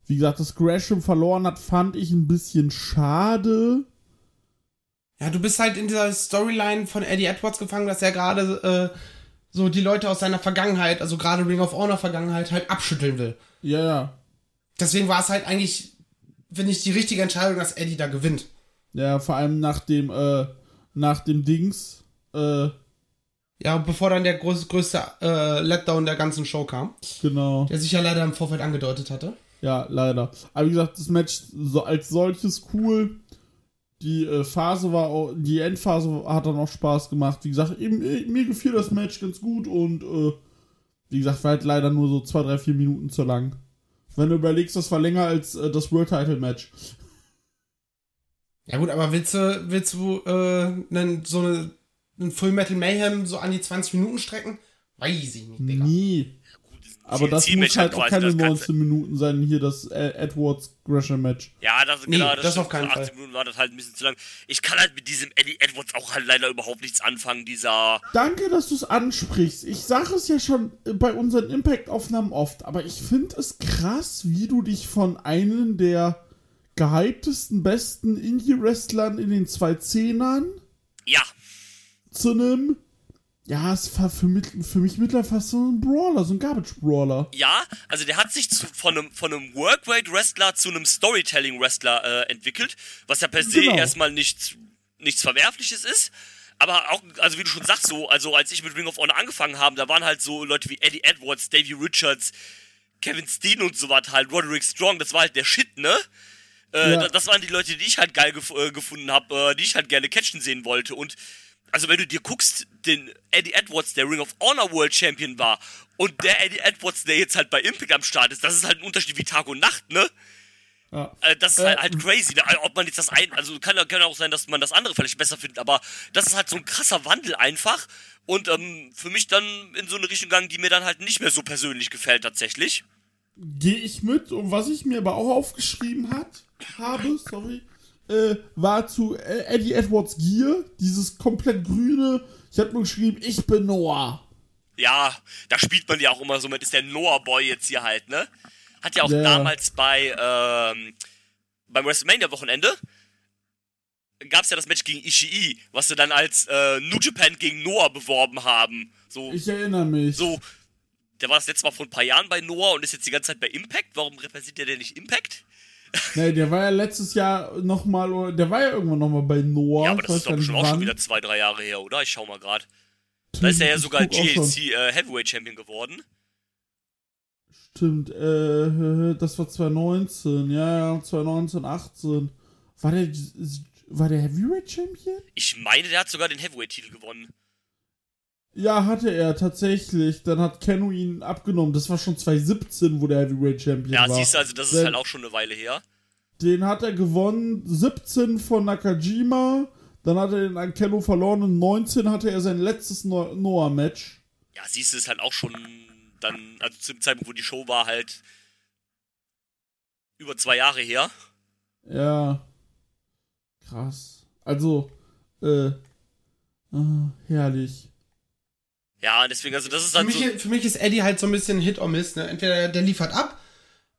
wie gesagt, dass Gresham verloren hat, fand ich ein bisschen schade. Ja, du bist halt in dieser Storyline von Eddie Edwards gefangen, dass er gerade äh, so die Leute aus seiner Vergangenheit, also gerade Ring of Honor Vergangenheit, halt abschütteln will. Ja, ja. Deswegen war es halt eigentlich, finde ich, die richtige Entscheidung, dass Eddie da gewinnt. Ja, vor allem nach dem, äh, nach dem Dings, äh, Ja, bevor dann der groß, größte äh, Letdown der ganzen Show kam, genau. der sich ja leider im Vorfeld angedeutet hatte. Ja, leider. Aber wie gesagt, das Match so als solches cool. Die äh, Phase war auch, die Endphase hat dann auch Spaß gemacht. Wie gesagt, eben, äh, mir gefiel das Match ganz gut und äh, wie gesagt, war halt leider nur so 2, 3, 4 Minuten zu lang. Wenn du überlegst, das war länger als äh, das World Title Match. Ja gut, aber willst du, willst du äh, so eine, einen Full Metal Mayhem so an die 20 Minuten strecken? Weiß ich nicht, Digga. Nie. Aber das muss halt auch keine 19 Minuten sein, hier das Edwards Gresham Match. Ja, das, Nee, genau, das auf keinen 18 Fall. Minuten war das halt ein bisschen zu lang. Ich kann halt mit diesem Eddie Edwards auch halt leider überhaupt nichts anfangen, dieser. Danke, dass du es ansprichst. Ich sage es ja schon bei unseren Impact-Aufnahmen oft, aber ich finde es krass, wie du dich von einem der gehyptesten, besten Indie-Wrestlern in den 2010ern Ja, zu einem, ja, es war für, mich- für mich mittlerweile fast so ein Brawler, so ein Garbage-Brawler. ja, also der hat sich zu, von einem, von einem Workrate-Wrestler zu einem Storytelling-Wrestler äh, entwickelt, was ja per se Genau. erstmal nichts, nichts Verwerfliches ist. Aber auch, also wie du schon sagst, so, also als ich mit Ring of Honor angefangen habe, da waren halt so Leute wie Eddie Edwards, Davey Richards, Kevin Steen und so was halt, Roderick Strong, das war halt der Shit, ne? Äh, Ja. da- Das waren die Leute, die ich halt geil gef äh, gefunden habe, äh, die ich halt gerne catchen sehen wollte. Und also wenn du dir guckst, den Eddie Edwards, der Ring of Honor World Champion war, und der Eddie Edwards, der jetzt halt bei Impact am Start ist, das ist halt ein Unterschied wie Tag und Nacht, ne? Ja. Äh, das ist Äh, halt, halt crazy. Ne? Ob man jetzt das ein, also kann ja auch sein, dass man das andere vielleicht besser findet, aber das ist halt so ein krasser Wandel einfach. Und ähm, für mich dann in so eine Richtung gegangen, die mir dann halt nicht mehr so persönlich gefällt tatsächlich. Gehe ich mit und was ich mir aber auch aufgeschrieben hat, habe, sorry, äh, war zu äh, Eddie Edwards Gear, dieses komplett grüne. Ich habe nur geschrieben, ich bin Noah. Ja, da spielt man ja auch immer so mit, ist der Noah Boy jetzt hier halt, ne? Hat ja auch Ja. damals bei, ähm, beim WrestleMania-Wochenende gab es ja das Match gegen Ishii, was sie dann als äh, New Japan gegen Noah beworben haben. So, Ich erinnere mich. so, der war das letzte Mal vor ein paar Jahren bei Noah und ist jetzt die ganze Zeit bei Impact. Warum repräsentiert der nicht Impact? Nee, der war ja letztes Jahr nochmal, der war ja irgendwann nochmal bei Noah. ja, aber das ist doch schon auch schon wieder zwei, drei Jahre her, oder? Ich schau mal gerade. Da ist er ja sogar. GHC äh, Heavyweight Champion geworden. Stimmt, äh, das war 2019, ja, ja, 2019, 18. War der, war der Heavyweight Champion? Ich meine, der hat sogar den Heavyweight-Titel gewonnen. Ja, hatte er tatsächlich. Dann hat Keno ihn abgenommen. Das war schon 2017, wo der Heavyweight Champion Ja, war. siehst du, also das ist Wenn- halt auch schon eine Weile her. Den hat er gewonnen, 17 von Nakajima. Dann hat er den an Keno verloren und 19 hatte er sein letztes No- Noah-Match. Ja, siehst du, ist halt auch schon dann, also zu dem Zeitpunkt, wo die Show war, halt über zwei Jahre her. Ja. Krass. Also, äh, ah, herrlich. Ja, und deswegen, also das ist Für dann mich, so. für mich ist Eddie halt so ein bisschen Hit or Miss. Ne? Entweder der liefert ab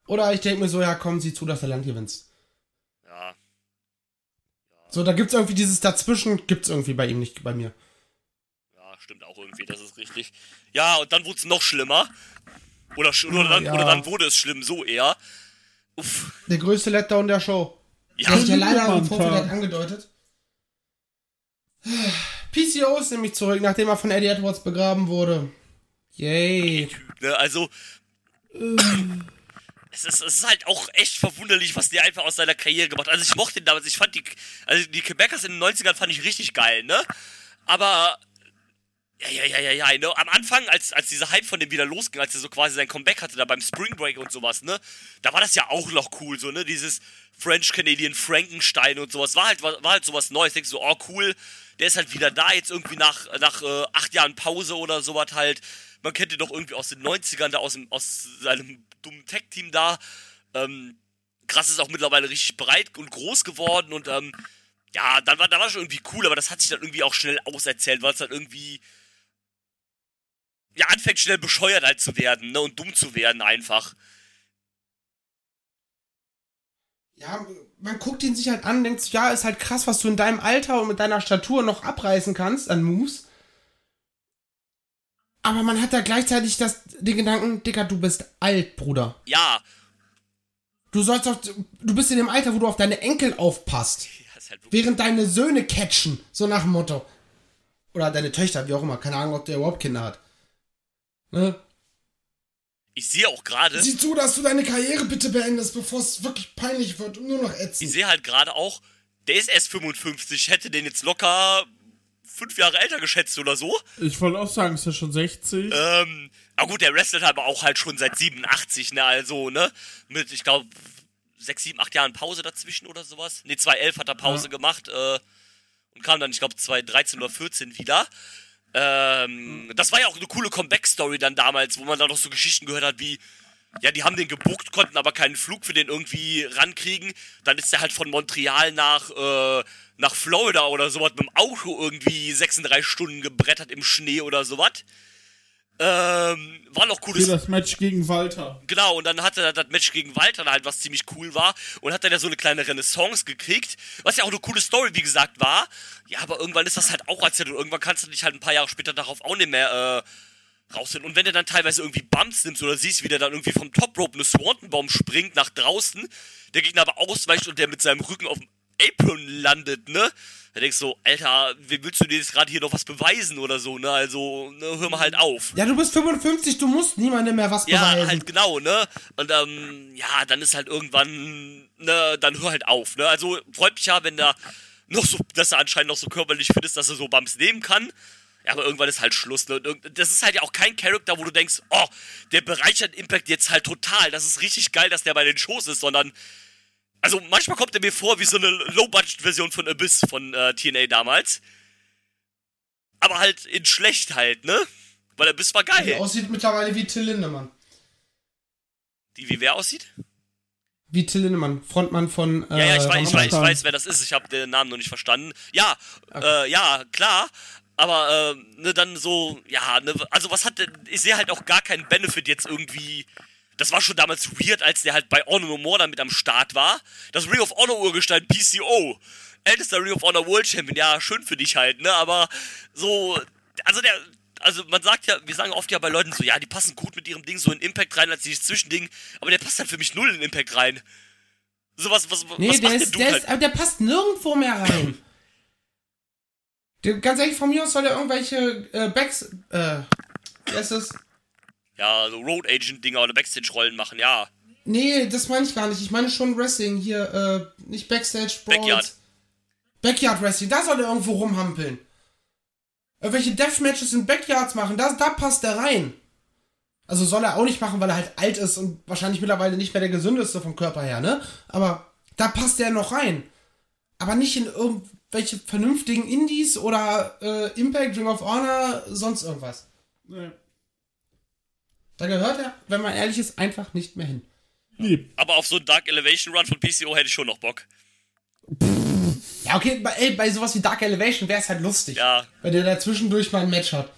oder ich denke mir so, ja komm, sieh zu, dass er Land gewinnst. Ja, So, da gibt's irgendwie dieses Dazwischen, gibt's irgendwie bei ihm nicht, bei mir. ja, stimmt auch irgendwie, das ist richtig. Ja, und dann wurde es noch schlimmer. Oder, sch- oder, Ah, dann, ja. oder dann wurde es schlimm, so eher. Uff. Der größte Letdown der Show. Ja, Der sich ja leider im Vorfeld angedeutet. PCO ist nämlich zurück, nachdem er von Eddie Edwards begraben wurde. Yay. Also. Es ist, es ist halt auch echt verwunderlich, was der einfach aus seiner Karriere gemacht hat. Also ich mochte ihn damals, ich fand die, also die Quebecers in den 90ern fand ich richtig geil, ne? Aber, ja, ja, ja, ja, ja, ne? Am Anfang, als, als dieser Hype von dem wieder losging, als er so quasi sein Comeback hatte, da beim Spring Break und sowas, ne? Da war das ja auch noch cool, so, ne? Dieses French-Canadian Frankenstein und sowas, war halt, war, war halt sowas Neues. Denkst du, so, oh cool, der ist halt wieder da, jetzt irgendwie nach, nach äh, acht Jahren Pause oder sowas halt. Man kennt ihn doch irgendwie aus den 90ern, da aus, dem, aus seinem dummen Tech-Team da. Ähm, krass ist auch mittlerweile richtig breit und groß geworden und ähm, ja, dann war, dann war schon irgendwie cool, aber das hat sich dann irgendwie auch schnell auserzählt, weil es dann irgendwie ja, anfängt schnell bescheuert halt zu werden, ne, und dumm zu werden einfach. Ja, man guckt ihn sich halt an und denkt, sich, ja, ist halt krass, was du in deinem Alter und mit deiner Statur noch abreißen kannst an Moves. Aber man hat da gleichzeitig das, den Gedanken, Dicker, du bist alt, Bruder. Ja, Du sollst auf, du bist in dem Alter, wo du auf deine Enkel aufpasst. halt Während deine Söhne catchen, so nach dem Motto. Oder deine Töchter, wie auch immer. Keine Ahnung, ob der überhaupt Kinder hat. Ne? ich sehe auch gerade, Sieh zu, dass du deine Karriere bitte beendest, bevor es wirklich peinlich wird und nur noch ich ätzend. sehe halt gerade auch, der ist erst 55, ich hätte den jetzt locker fünf Jahre älter geschätzt oder so. Ich wollte auch sagen, ist ja schon 60. Ähm, aber gut, der wrestelt aber auch halt schon seit 87, ne, also, ne, mit, ich glaube, sechs, sieben, acht Jahren Pause dazwischen oder sowas. Ne, 2011 hat er Pause gemacht, äh, und kam dann, ich glaube, 2013 oder 14 wieder. Ähm, das war ja auch eine coole Comeback-Story dann damals, wo man dann noch so Geschichten gehört hat wie, ja, die haben den gebuckt, konnten aber keinen Flug für den irgendwie rankriegen. Dann ist er halt von Montreal nach, äh, nach Florida oder sowas mit dem Auto irgendwie 36 Stunden gebrettert im Schnee oder sowas. Ähm, war noch Für cooles. das Match gegen Walter. Genau, und dann hatte er das Match gegen Walter halt, was ziemlich cool war. Und hat dann ja so eine kleine Renaissance gekriegt. Was ja auch eine coole Story, wie gesagt, war. Ja, aber irgendwann ist das halt auch erzählt. Und irgendwann kannst du dich halt ein paar Jahre später darauf auch nicht mehr äh, rausfinden. Und wenn du dann teilweise irgendwie Bumps nimmst oder siehst, wie der dann irgendwie vom Top Rope eine Swanton-Bomb springt nach draußen, der Gegner aber ausweicht und der mit seinem Rücken auf dem Apron landet, ne? Da denkst du so, Alter, wie willst du dir jetzt gerade hier noch was beweisen oder so, ne? Also, ne, hör mal halt auf. Ja, du bist 55, du musst niemandem mehr was Ja, beweisen. halt genau, ne? Und ähm, ja, dann ist halt irgendwann, ne, dann hör halt auf, ne? Also freut mich ja, wenn da noch so, dass er anscheinend noch so körperlich fit ist, dass er so Bumps nehmen kann. Ja, aber irgendwann ist halt Schluss, ne? Das ist halt ja auch kein Charakter, wo du denkst, oh, der bereichert Impact jetzt halt total. Das ist richtig geil, dass der bei den Shows ist, sondern also manchmal kommt er mir vor wie so eine Low-Budget-Version von Abyss von äh, TNA damals. Aber halt in schlecht halt, ne? Weil Abyss war geil. Der aussieht mittlerweile wie Till Lindemann. Die wie wer aussieht? Wie Till Lindemann, Frontmann von. Äh, Ja, ja, ich weiß, ich weiß, ich weiß, wer das ist. Ich habe den Namen noch nicht verstanden. Ja, äh, ja, klar. Aber äh, ne, dann so, ja, ne, also was hat denn, ich sehe halt auch gar keinen Benefit jetzt irgendwie. Das war schon damals weird, als der halt bei Honor No More dann mit am Start war. Das Ring of Honor Urgestein PCO. Ältester Ring of Honor World Champion, ja, schön für dich halt, ne, aber so, also der, also man sagt ja, wir sagen oft ja bei Leuten so, ja, die passen gut mit ihrem Ding so in Impact rein als dieses Zwischending, aber der passt halt für mich null in Impact rein. So was, was, Nee, was der, ist, der ist, halt? aber der passt nirgendwo mehr rein. Der, ganz ehrlich, von mir aus soll er irgendwelche äh, Backs. Äh, wie heißt das? Ja, so Road Agent Dinger oder Backstage-Rollen machen, ja. Nee, das meine ich gar nicht. Ich meine schon Wrestling hier, äh, nicht Backstage Brawls. Backyard. Backyard Wrestling, da soll er irgendwo rumhampeln. Irgendwelche Deathmatches in Backyards machen, da, da passt er rein. Also soll er auch nicht machen, weil er halt alt ist und wahrscheinlich mittlerweile nicht mehr der gesündeste vom Körper her, ne? Aber da passt er noch rein. Aber nicht in irgendwelche vernünftigen Indies oder äh, Impact, Ring of Honor, sonst irgendwas. Nee. Da gehört er, wenn man ehrlich ist, einfach nicht mehr hin. Nee. Aber auf so einen Dark Elevation Run von PCO hätte ich schon noch Bock. Ja, okay, bei, ey, bei sowas wie Dark Elevation wäre es halt lustig. Ja. Weil der da zwischendurch mal ein Match hat.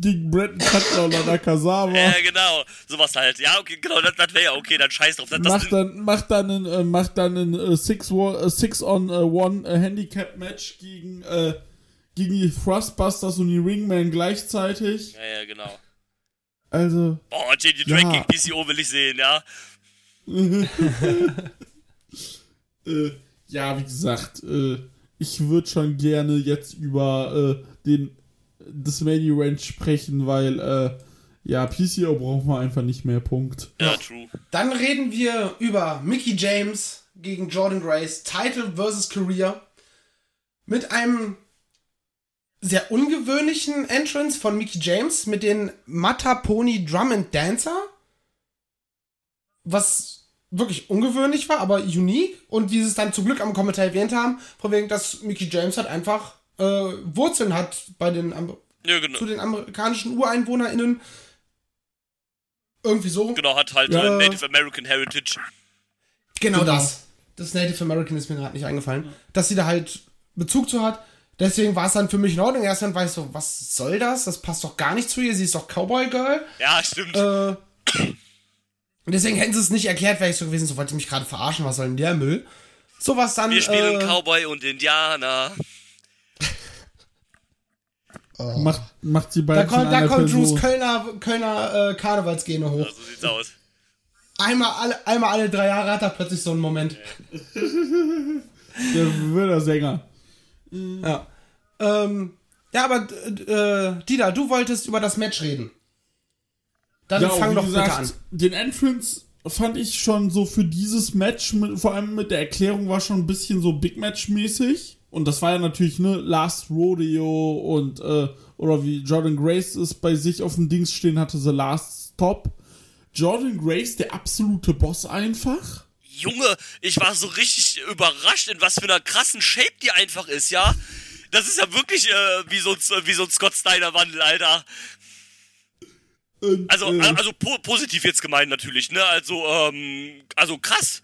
Gegen Bretton Cutler oder Nakazawa. Ja, genau. Sowas halt. Ja, okay, genau, das, das wäre ja okay, dann scheiß drauf. Das, das, Macht dann, macht dann ein, äh, macht dann ein äh, Six, Wa- äh, Six on äh, One äh, Handicap Match gegen, äh, gegen die Thrustbusters und die Ringman gleichzeitig. ja, ja, genau. Also, Boah, JJ Drake Ja. gegen PCO will ich sehen, ja. äh, ja, wie gesagt, äh, ich würde schon gerne jetzt über äh, den das Many Ranch sprechen, weil äh, ja, PCO braucht man einfach nicht mehr. Punkt. Ja, true. Dann reden wir über Mickey James gegen Jordan Grace, Title versus Career. Mit einem sehr ungewöhnlichen Entrance von Mickey James mit den Mataponi Drum and Dancer. Was wirklich ungewöhnlich war, aber unique. Und wie sie es dann zum Glück am Kommentar erwähnt haben, von wegen, dass Mickey James halt einfach äh, Wurzeln hat bei den, Am- Ja, genau. zu den amerikanischen UreinwohnerInnen. Irgendwie so. Genau, hat halt äh, Native American Heritage. Genau, Genau. das. Das Native American ist mir gerade nicht eingefallen. Dass sie da halt Bezug zu hat. Deswegen war es dann für mich in Ordnung. Erst dann war ich so, was soll das? Das passt doch gar nicht zu ihr. Sie ist doch Cowboy Girl. Ja, stimmt. Äh, und deswegen hätten sie es nicht erklärt, wäre ich so gewesen, so wollte ich mich gerade verarschen, was soll denn der Müll? So was dann. Wir spielen äh, Cowboy und Indianer. Macht, macht sie da beide kommt, da kommt Drews. Kölner, Kölner äh, Karnevalsgene hoch. Ja, so sieht's aus. Einmal alle, einmal alle drei Jahre hat er plötzlich so einen Moment. Der Wilder-Sänger. Ja. Ähm, ja, aber äh, Dida, du wolltest über das Match reden. Dann Ja, fang doch gesagt, bitte an. Den Entrance fand ich schon so für dieses Match, mit, vor allem mit der Erklärung, war schon ein bisschen so Big Match-mäßig. Und das war ja natürlich, ne, Last Rodeo und, äh, oder wie Jordan Grace es bei sich auf dem Dings stehen hatte, The Last Stop. Jordan Grace, der absolute Boss einfach. Junge, ich war so richtig überrascht, in was für einer krassen Shape die einfach ist, ja? Das ist ja wirklich äh, wie, so, ein- wie so ein Scott Steiner-Wandel, Alter. Und, Also, äh, also po positiv jetzt gemeint natürlich, ne? Also, ähm, also krass.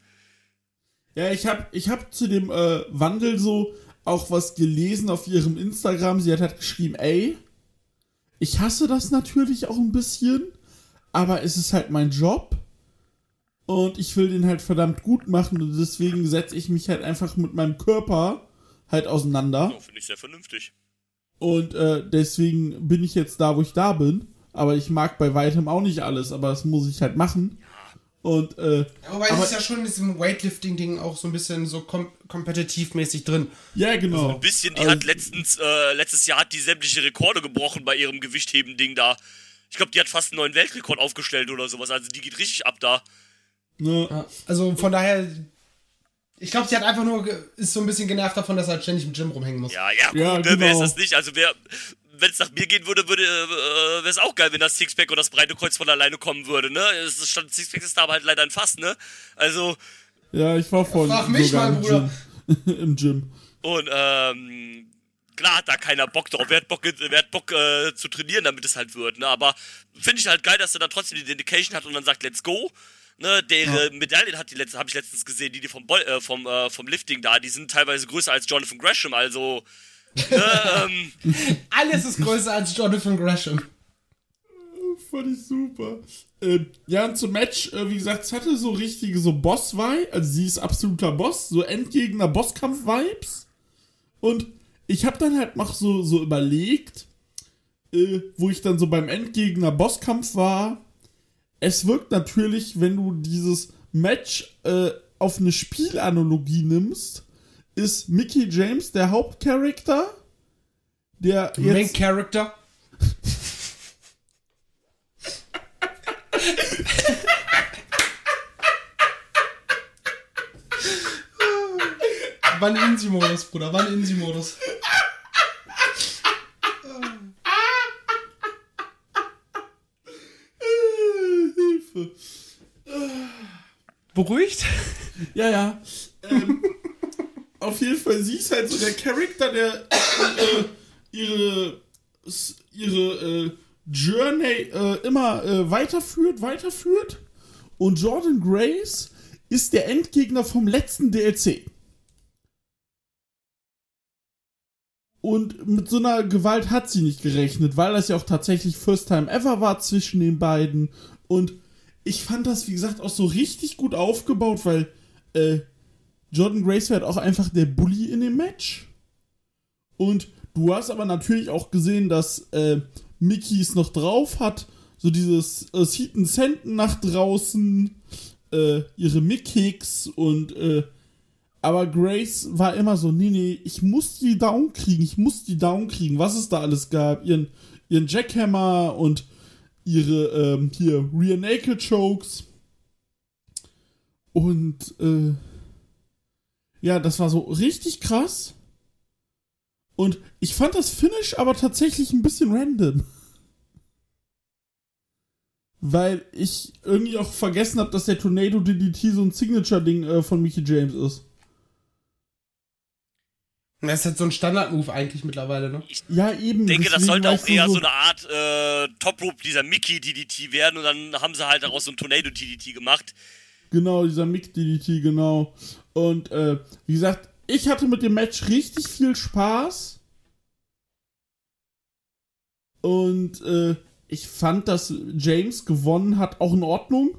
Ja, ich hab, ich hab zu dem äh, Wandel so auch was gelesen auf ihrem Instagram. Sie hat halt geschrieben, ey, ich hasse das natürlich auch ein bisschen, aber es ist halt mein Job und ich will den halt verdammt gut machen und deswegen setze ich mich halt einfach mit meinem Körper halt auseinander Oh, Finde ich sehr vernünftig. und äh, deswegen bin ich jetzt da, wo ich da bin. Aber ich mag bei weitem auch nicht alles, aber das muss ich halt machen. Und äh, Wobei aber- es ist ja schon in diesem Weightlifting-Ding auch so ein bisschen so kom kompetitivmäßig drin. ja, genau. Ein bisschen, die Also- hat letztens, äh, letztes Jahr hat die sämtliche Rekorde gebrochen bei ihrem Gewichtheben-Ding da. Ich glaube, die hat fast einen neuen Weltrekord aufgestellt oder sowas. Also die geht richtig ab da. Ne, Ja, also von daher, ich glaube, sie hat einfach nur, ist so ein bisschen genervt davon, dass er halt ständig im Gym rumhängen muss. Ja, ja, gut, Ja, ne, wer ist genau. das nicht? Also wer, wenn es nach mir gehen würde, würde äh, wäre es auch geil, wenn das Sixpack und das breite Kreuz von alleine kommen würde, ne? Es ist stand Sixpack ist da aber halt leider ein Fass, ne? Also, Ja, ich war vorhin Frag mich sogar mal, im Bruder. Gym. Im Gym. und ähm, klar hat da keiner Bock drauf. Wer hat Bock, wer hat Bock äh, zu trainieren, damit es halt wird, ne? Aber finde ich halt geil, dass er dann trotzdem die Dedication hat und dann sagt, let's go. Ne, der Medaillen hat die letzte, habe ich letztens gesehen, die, die vom, Bol äh, vom, äh, vom Lifting da, die sind teilweise größer als Jonathan Gresham, also ne, ähm, Alles ist größer als Jonathan Gresham. Fand ich super. Ähm, ja, und zum Match, äh, wie gesagt, es hatte so richtige so Boss-Vibe. Also sie ist absoluter Boss, so Endgegner-Bosskampf-Vibes. Und ich habe dann halt noch so, so überlegt, äh, wo ich dann so beim Endgegner-Bosskampf war. Es wirkt natürlich, wenn du dieses Match äh, auf eine Spielanalogie nimmst, ist Mickey James der Hauptcharakter, der Main jetzt Character. Wann Insi-Modus, Bruder? Wann Insi-Modus? Hilfe. Beruhigt? Ja, ja. Ähm, auf jeden Fall, sie ist halt so der Charakter, der äh, ihre, ihre äh, Journey äh, immer äh, weiterführt, weiterführt. Und Jordan Grace ist der Endgegner vom letzten DLC. Und mit so einer Gewalt hat sie nicht gerechnet, weil das ja auch tatsächlich First Time Ever war zwischen den beiden. Und ich fand das, wie gesagt, auch so richtig gut aufgebaut, weil äh, Jordan Grace wird auch einfach der Bully in dem Match. Und du hast aber natürlich auch gesehen, dass äh, Mickey es noch drauf hat. So dieses äh, Seaton Senten nach draußen, äh, ihre Mickkicks und äh, aber Grace war immer so, nee, nee, ich muss die down kriegen, ich muss die down kriegen, was es da alles gab. Ihren, ihren Jackhammer und ihre, ähm, hier, Rear Naked Chokes. Und, äh, ja, das war so richtig krass. Und ich fand das Finish aber tatsächlich ein bisschen random. Weil ich irgendwie auch vergessen habe, dass der Tornado DDT so ein Signature-Ding äh, von Mickey James ist. Das ist halt so ein Standard-Move eigentlich mittlerweile, ne? Ja, eben. Ich denke, das sollte auch ich eher so eine Art äh, Top Rope dieser Mickey DDT werden und dann haben sie halt daraus so ein Tornado DDT gemacht. Genau, dieser Mick DDT, genau. Und äh, wie gesagt, ich hatte mit dem Match richtig viel Spaß. Und äh, ich fand, dass James gewonnen hat, auch in Ordnung.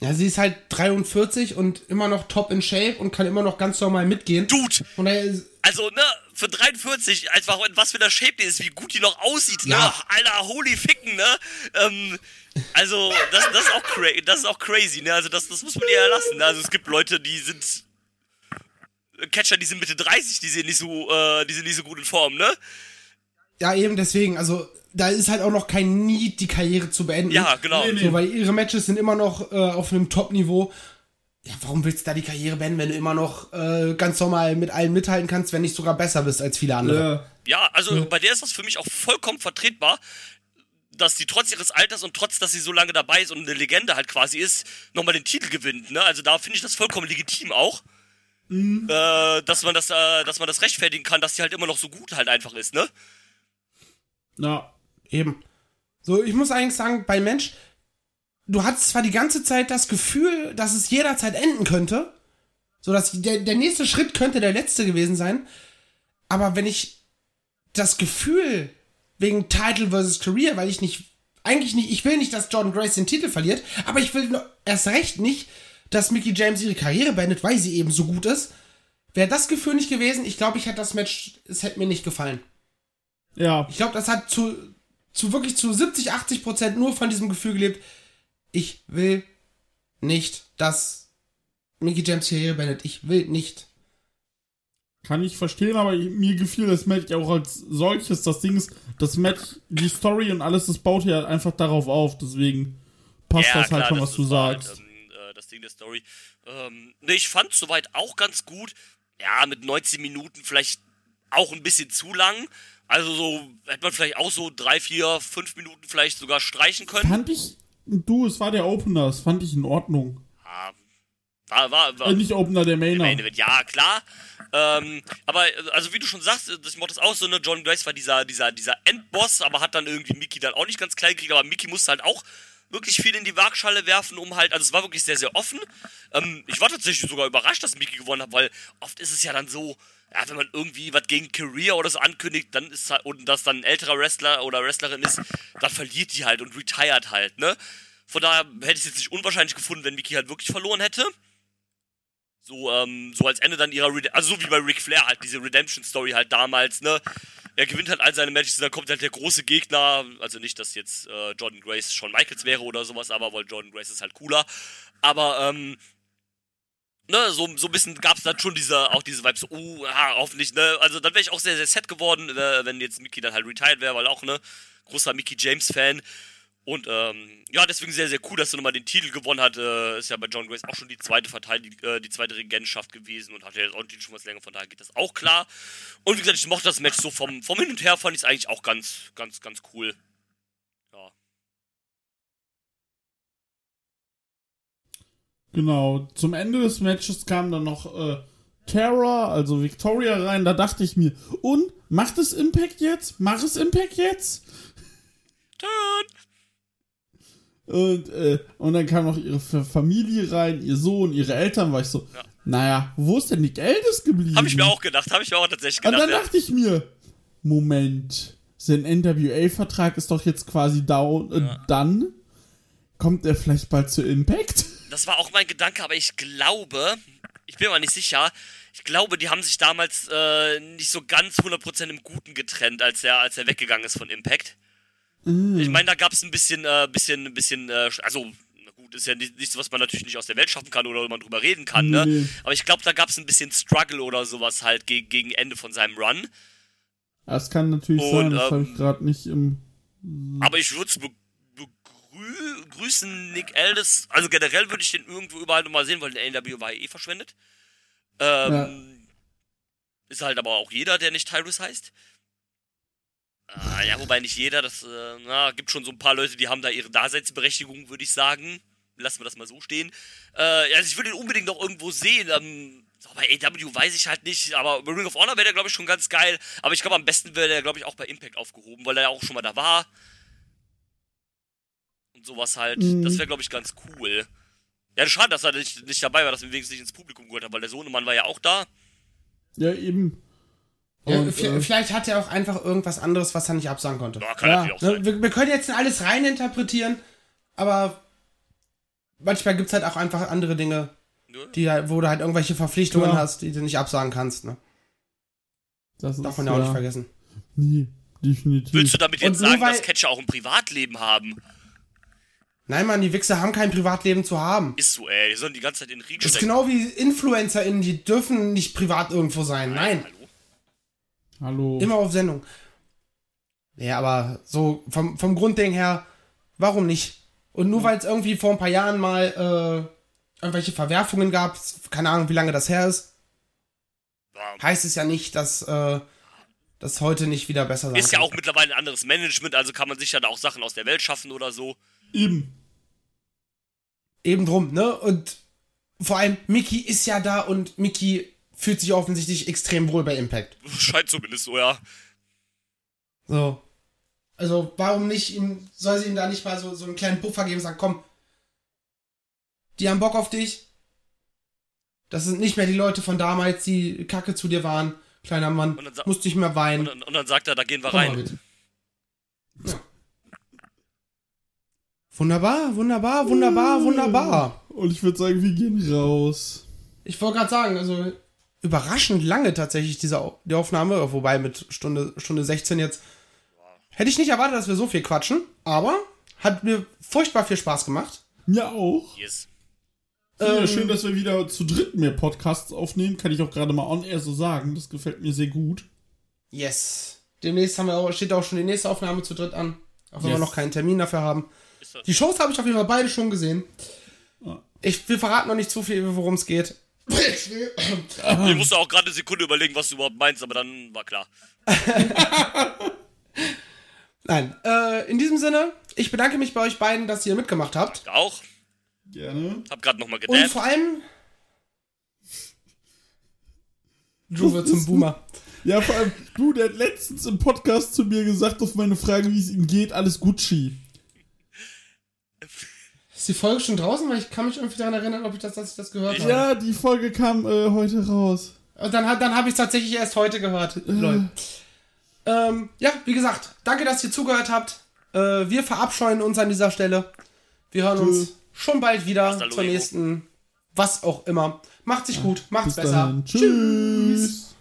Ja, sie ist halt 43 und immer noch top in Shape und kann immer noch ganz normal mitgehen. Dude, Und daher ist, also, ne, für 43, einfach in was für einer Shape die ist, wie gut die noch aussieht, Ja. ne? Alter, holy ficken, ne? Ähm, also, das, das, ist auch cra das ist auch crazy, ne? Also, das, das muss man ihr erlassen. Ne? Also, es gibt Leute, die sind. Catcher, die sind Mitte 30, die sind nicht so, äh, die sind nicht so gut in Form, ne? Ja, eben deswegen, also da ist halt auch noch kein Need, die Karriere zu beenden. Ja, genau. Nee, nee. So, weil ihre Matches sind immer noch äh, auf einem Top-Niveau. Ja, warum willst du da die Karriere beenden, wenn du immer noch äh, ganz normal mit allen mithalten kannst, wenn nicht sogar besser bist als viele andere? Ja, also bei der ist das für mich auch vollkommen vertretbar, dass die trotz ihres Alters und trotz, dass sie so lange dabei ist und eine Legende halt quasi ist, nochmal den Titel gewinnt. Ne? Also da finde ich das vollkommen legitim auch. Äh, dass man das, äh, dass man das rechtfertigen kann, dass sie halt immer noch so gut halt einfach ist, ne? Ja. Eben. So, ich muss eigentlich sagen, bei Mensch, du hattest zwar die ganze Zeit das Gefühl, dass es jederzeit enden könnte, so dass der, der nächste Schritt könnte der letzte gewesen sein, aber wenn ich das Gefühl wegen Title versus Career, weil ich nicht, eigentlich nicht, ich will nicht, dass Jordan Grace den Titel verliert, aber ich will erst recht nicht, dass Mickey James ihre Karriere beendet, weil sie eben so gut ist. Wäre das Gefühl nicht gewesen, ich glaube, ich hätte das Match, es hätte mir nicht gefallen. Ja. Ich glaube, das hat zu, zu wirklich zu 70, 80 Prozent nur von diesem Gefühl gelebt. Ich will nicht, dass Mickey James Karriere beendet. Ich will nicht. Kann ich verstehen, aber mir gefiel das Match auch als solches. Das Ding ist, das Match, die Story und alles, das baut ja einfach darauf auf. Deswegen passt das halt schon, was du sagst. Halt, ähm, äh, das Ding der Story. Ähm, ne, ich fand soweit auch ganz gut. Ja, mit 19 Minuten vielleicht auch ein bisschen zu lang. Also so hätte man vielleicht auch so drei, vier, fünf Minuten vielleicht sogar streichen können. Fand ich, du, es war der Opener, das fand ich in Ordnung. Ja, war, war, war, Äh, nicht Opener, der Mainer. Main Event, ja, klar. Ähm, aber, also wie du schon sagst, das macht das auch so, ne? John Grace war dieser, dieser, dieser Endboss, aber hat dann irgendwie Mickey dann auch nicht ganz klein gekriegt, aber Mickey musste halt auch wirklich viel in die Waagschale werfen, um halt, also es war wirklich sehr, sehr offen. Ähm, ich war tatsächlich sogar überrascht, dass Mickey gewonnen hat, weil oft ist es ja dann so, ja, wenn man irgendwie was gegen Career oder so ankündigt, dann ist halt, und das dann ein älterer Wrestler oder Wrestlerin ist, dann verliert die halt und retired halt, ne? Von daher hätte ich es jetzt nicht unwahrscheinlich gefunden, wenn Mickey halt wirklich verloren hätte. So, ähm, so als Ende dann ihrer, Rede also so wie bei Ric Flair halt, diese Redemption-Story halt damals, ne? Er gewinnt halt all seine Matches dann kommt halt der große Gegner, also nicht, dass jetzt äh, Jordan Grace Shawn Michaels wäre oder sowas, aber weil Jordan Grace ist halt cooler. Aber, ähm, ne, so, so ein bisschen gab es dann schon diese, auch diese Vibes, so, uh, hoffentlich, ne? Also dann wäre ich auch sehr, sehr sad geworden, äh, wenn jetzt Mickey dann halt retired wäre, weil auch, ne, großer Mickey James-Fan. Und ähm, ja, deswegen sehr, sehr cool, dass er nochmal den Titel gewonnen hat. Äh, ist ja bei John Grace auch schon die zweite Verteidig äh, die zweite Regentschaft gewesen und hat ja jetzt auch schon was länger, von daher geht das auch klar. Und wie gesagt, ich mochte das Match so vom, vom Hin und Her, fand ich es eigentlich auch ganz, ganz, ganz cool. Ja. Genau. Zum Ende des Matches kam dann noch äh, Tara, also Victoria rein. Da dachte ich mir, und macht es Impact jetzt? Mach es Impact jetzt? Turn! Und, äh, und dann kam noch ihre Familie rein, ihr Sohn, ihre Eltern, war ich so, Ja. naja, wo ist denn Nick Aldis geblieben? Habe ich mir auch gedacht, habe ich mir auch tatsächlich Und gedacht. dann ja. dachte ich mir, Moment, sein NWA-Vertrag ist doch jetzt quasi down, äh, dann kommt er vielleicht bald zu Impact? Das war auch mein Gedanke, aber ich glaube, ich bin mir nicht sicher, ich glaube, die haben sich damals äh, nicht so ganz 100% im Guten getrennt, als er, als er weggegangen ist von Impact. Ich meine, da gab es ein bisschen, äh, bisschen, ein bisschen, äh, also, gut, ist ja nicht- nichts, was man natürlich nicht aus der Welt schaffen kann oder wo man drüber reden kann, ne? Nee. Aber ich glaube, da gab es ein bisschen Struggle oder sowas halt gegen, gegen Ende von seinem Run. Das kann natürlich Und, sein, das ähm, habe ich gerade nicht im. Aber ich würde es be begrü begrüßen, Nick Aldis. Also generell würde ich den irgendwo überall nochmal sehen, weil der AW war ja eh verschwendet. Ähm, Ist halt aber auch jeder, der nicht Tyrus heißt. Äh, ja, wobei nicht jeder, das äh, na, gibt schon so ein paar Leute, die haben da ihre Daseinsberechtigung, würde ich sagen. Lassen wir das mal so stehen. Äh, also ich würde ihn unbedingt noch irgendwo sehen. Ähm, so bei AW weiß ich halt nicht, aber bei Ring of Honor wäre der, glaube ich, schon ganz geil. Aber ich glaube, am besten wäre der, glaube ich, auch bei Impact aufgehoben, weil er ja auch schon mal da war. Und sowas halt. Mhm. Das wäre, glaube ich, ganz cool. Ja, schade, dass er nicht, nicht dabei war, dass wir wenigstens nicht ins Publikum geholt haben, weil der Sohnemann war ja auch da. Ja, eben. Ja, Und, v- äh, vielleicht hat er auch einfach irgendwas anderes, was er nicht absagen konnte. Ja, kann Ja, auch sein. Wir, wir können jetzt alles rein interpretieren, aber manchmal gibt es halt auch einfach andere Dinge, Ja. die halt, wo du halt irgendwelche Verpflichtungen Klar. hast, die du nicht absagen kannst. Ne? das Darf man ja auch nicht vergessen. Nee, definitiv. Willst du damit Und jetzt nur sagen, weil- dass Catcher auch ein Privatleben haben? Nein, Mann, die Wichser haben kein Privatleben zu haben. Ist so, ey. Die sollen die ganze Zeit in den Krieg Das ist genau wie InfluencerInnen, die dürfen nicht privat irgendwo sein. Nein, Hallo? Hallo. immer auf Sendung. Ja, aber so vom, vom Grundding her, warum nicht? Und nur weil es irgendwie vor ein paar Jahren mal äh, irgendwelche Verwerfungen gab, keine Ahnung, wie lange das her ist, Ja. heißt es ja nicht, dass äh, das heute nicht wieder besser sein Ist ja kann. auch mittlerweile ein anderes Management, also kann man sich ja da auch Sachen aus der Welt schaffen oder so. Eben. Eben drum, ne? Und vor allem, Mickey ist ja da und Mickey fühlt sich offensichtlich extrem wohl bei Impact. Scheint zumindest so, ja. So. Also, warum nicht ihm, soll sie ihm da nicht mal so, so einen kleinen Puffer geben und sagen, komm, die haben Bock auf dich. Das sind nicht mehr die Leute von damals, die kacke zu dir waren. Kleiner Mann, Und musst nicht mehr Und weinen. dann, und dann sagt er, da gehen wir Komm rein. Ja. Wunderbar, wunderbar, wunderbar, wunderbar. Und ich würde sagen, wir gehen raus. Ich wollte gerade sagen, also überraschend lange tatsächlich diese die Aufnahme, wobei mit Stunde, Stunde 16 jetzt. Hätte ich nicht erwartet, dass wir so viel quatschen, aber hat mir furchtbar viel Spaß gemacht. Mir auch. Yes. Ja, Ähm, schön, dass wir wieder zu dritt mehr Podcasts aufnehmen. Kann ich auch gerade mal on air so sagen. Das gefällt mir sehr gut. Yes. Demnächst haben wir auch, steht auch schon die nächste Aufnahme zu dritt an. Auch wenn Yes. wir noch keinen Termin dafür haben. Die Shows habe ich auf jeden Fall beide schon gesehen. Ich, wir verraten noch nicht zu viel, worum es geht. Ich musste auch gerade eine Sekunde überlegen, was du überhaupt meinst, aber dann war klar. Nein, äh, in diesem Sinne, ich bedanke mich bei euch beiden, dass ihr mitgemacht habt. Ich auch. Gerne. Hab gerade nochmal Und gedabbt. vor allem. Drew wird zum Boomer. Ja, vor allem, du, der hat letztens im Podcast zu mir gesagt, auf meine Frage, wie es ihm geht, alles Gucci. Ist die Folge schon draußen? Weil ich kann mich irgendwie daran erinnern, ob ich das, dass ich das gehört habe. Ja, die Folge kam äh, heute raus. Und dann, dann habe ich es tatsächlich erst heute gehört. Lol. Ähm, ja, wie gesagt, danke, dass ihr zugehört habt. Äh, wir verabscheuen uns an dieser Stelle. Wir hören uns schon bald wieder Hasta zur luego. nächsten, was auch immer. Macht sich gut, macht's Bis besser. dahin. Tschüss.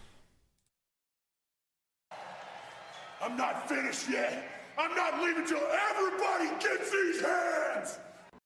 I'm not finished yet. I'm not leaving till everybody gets these hands.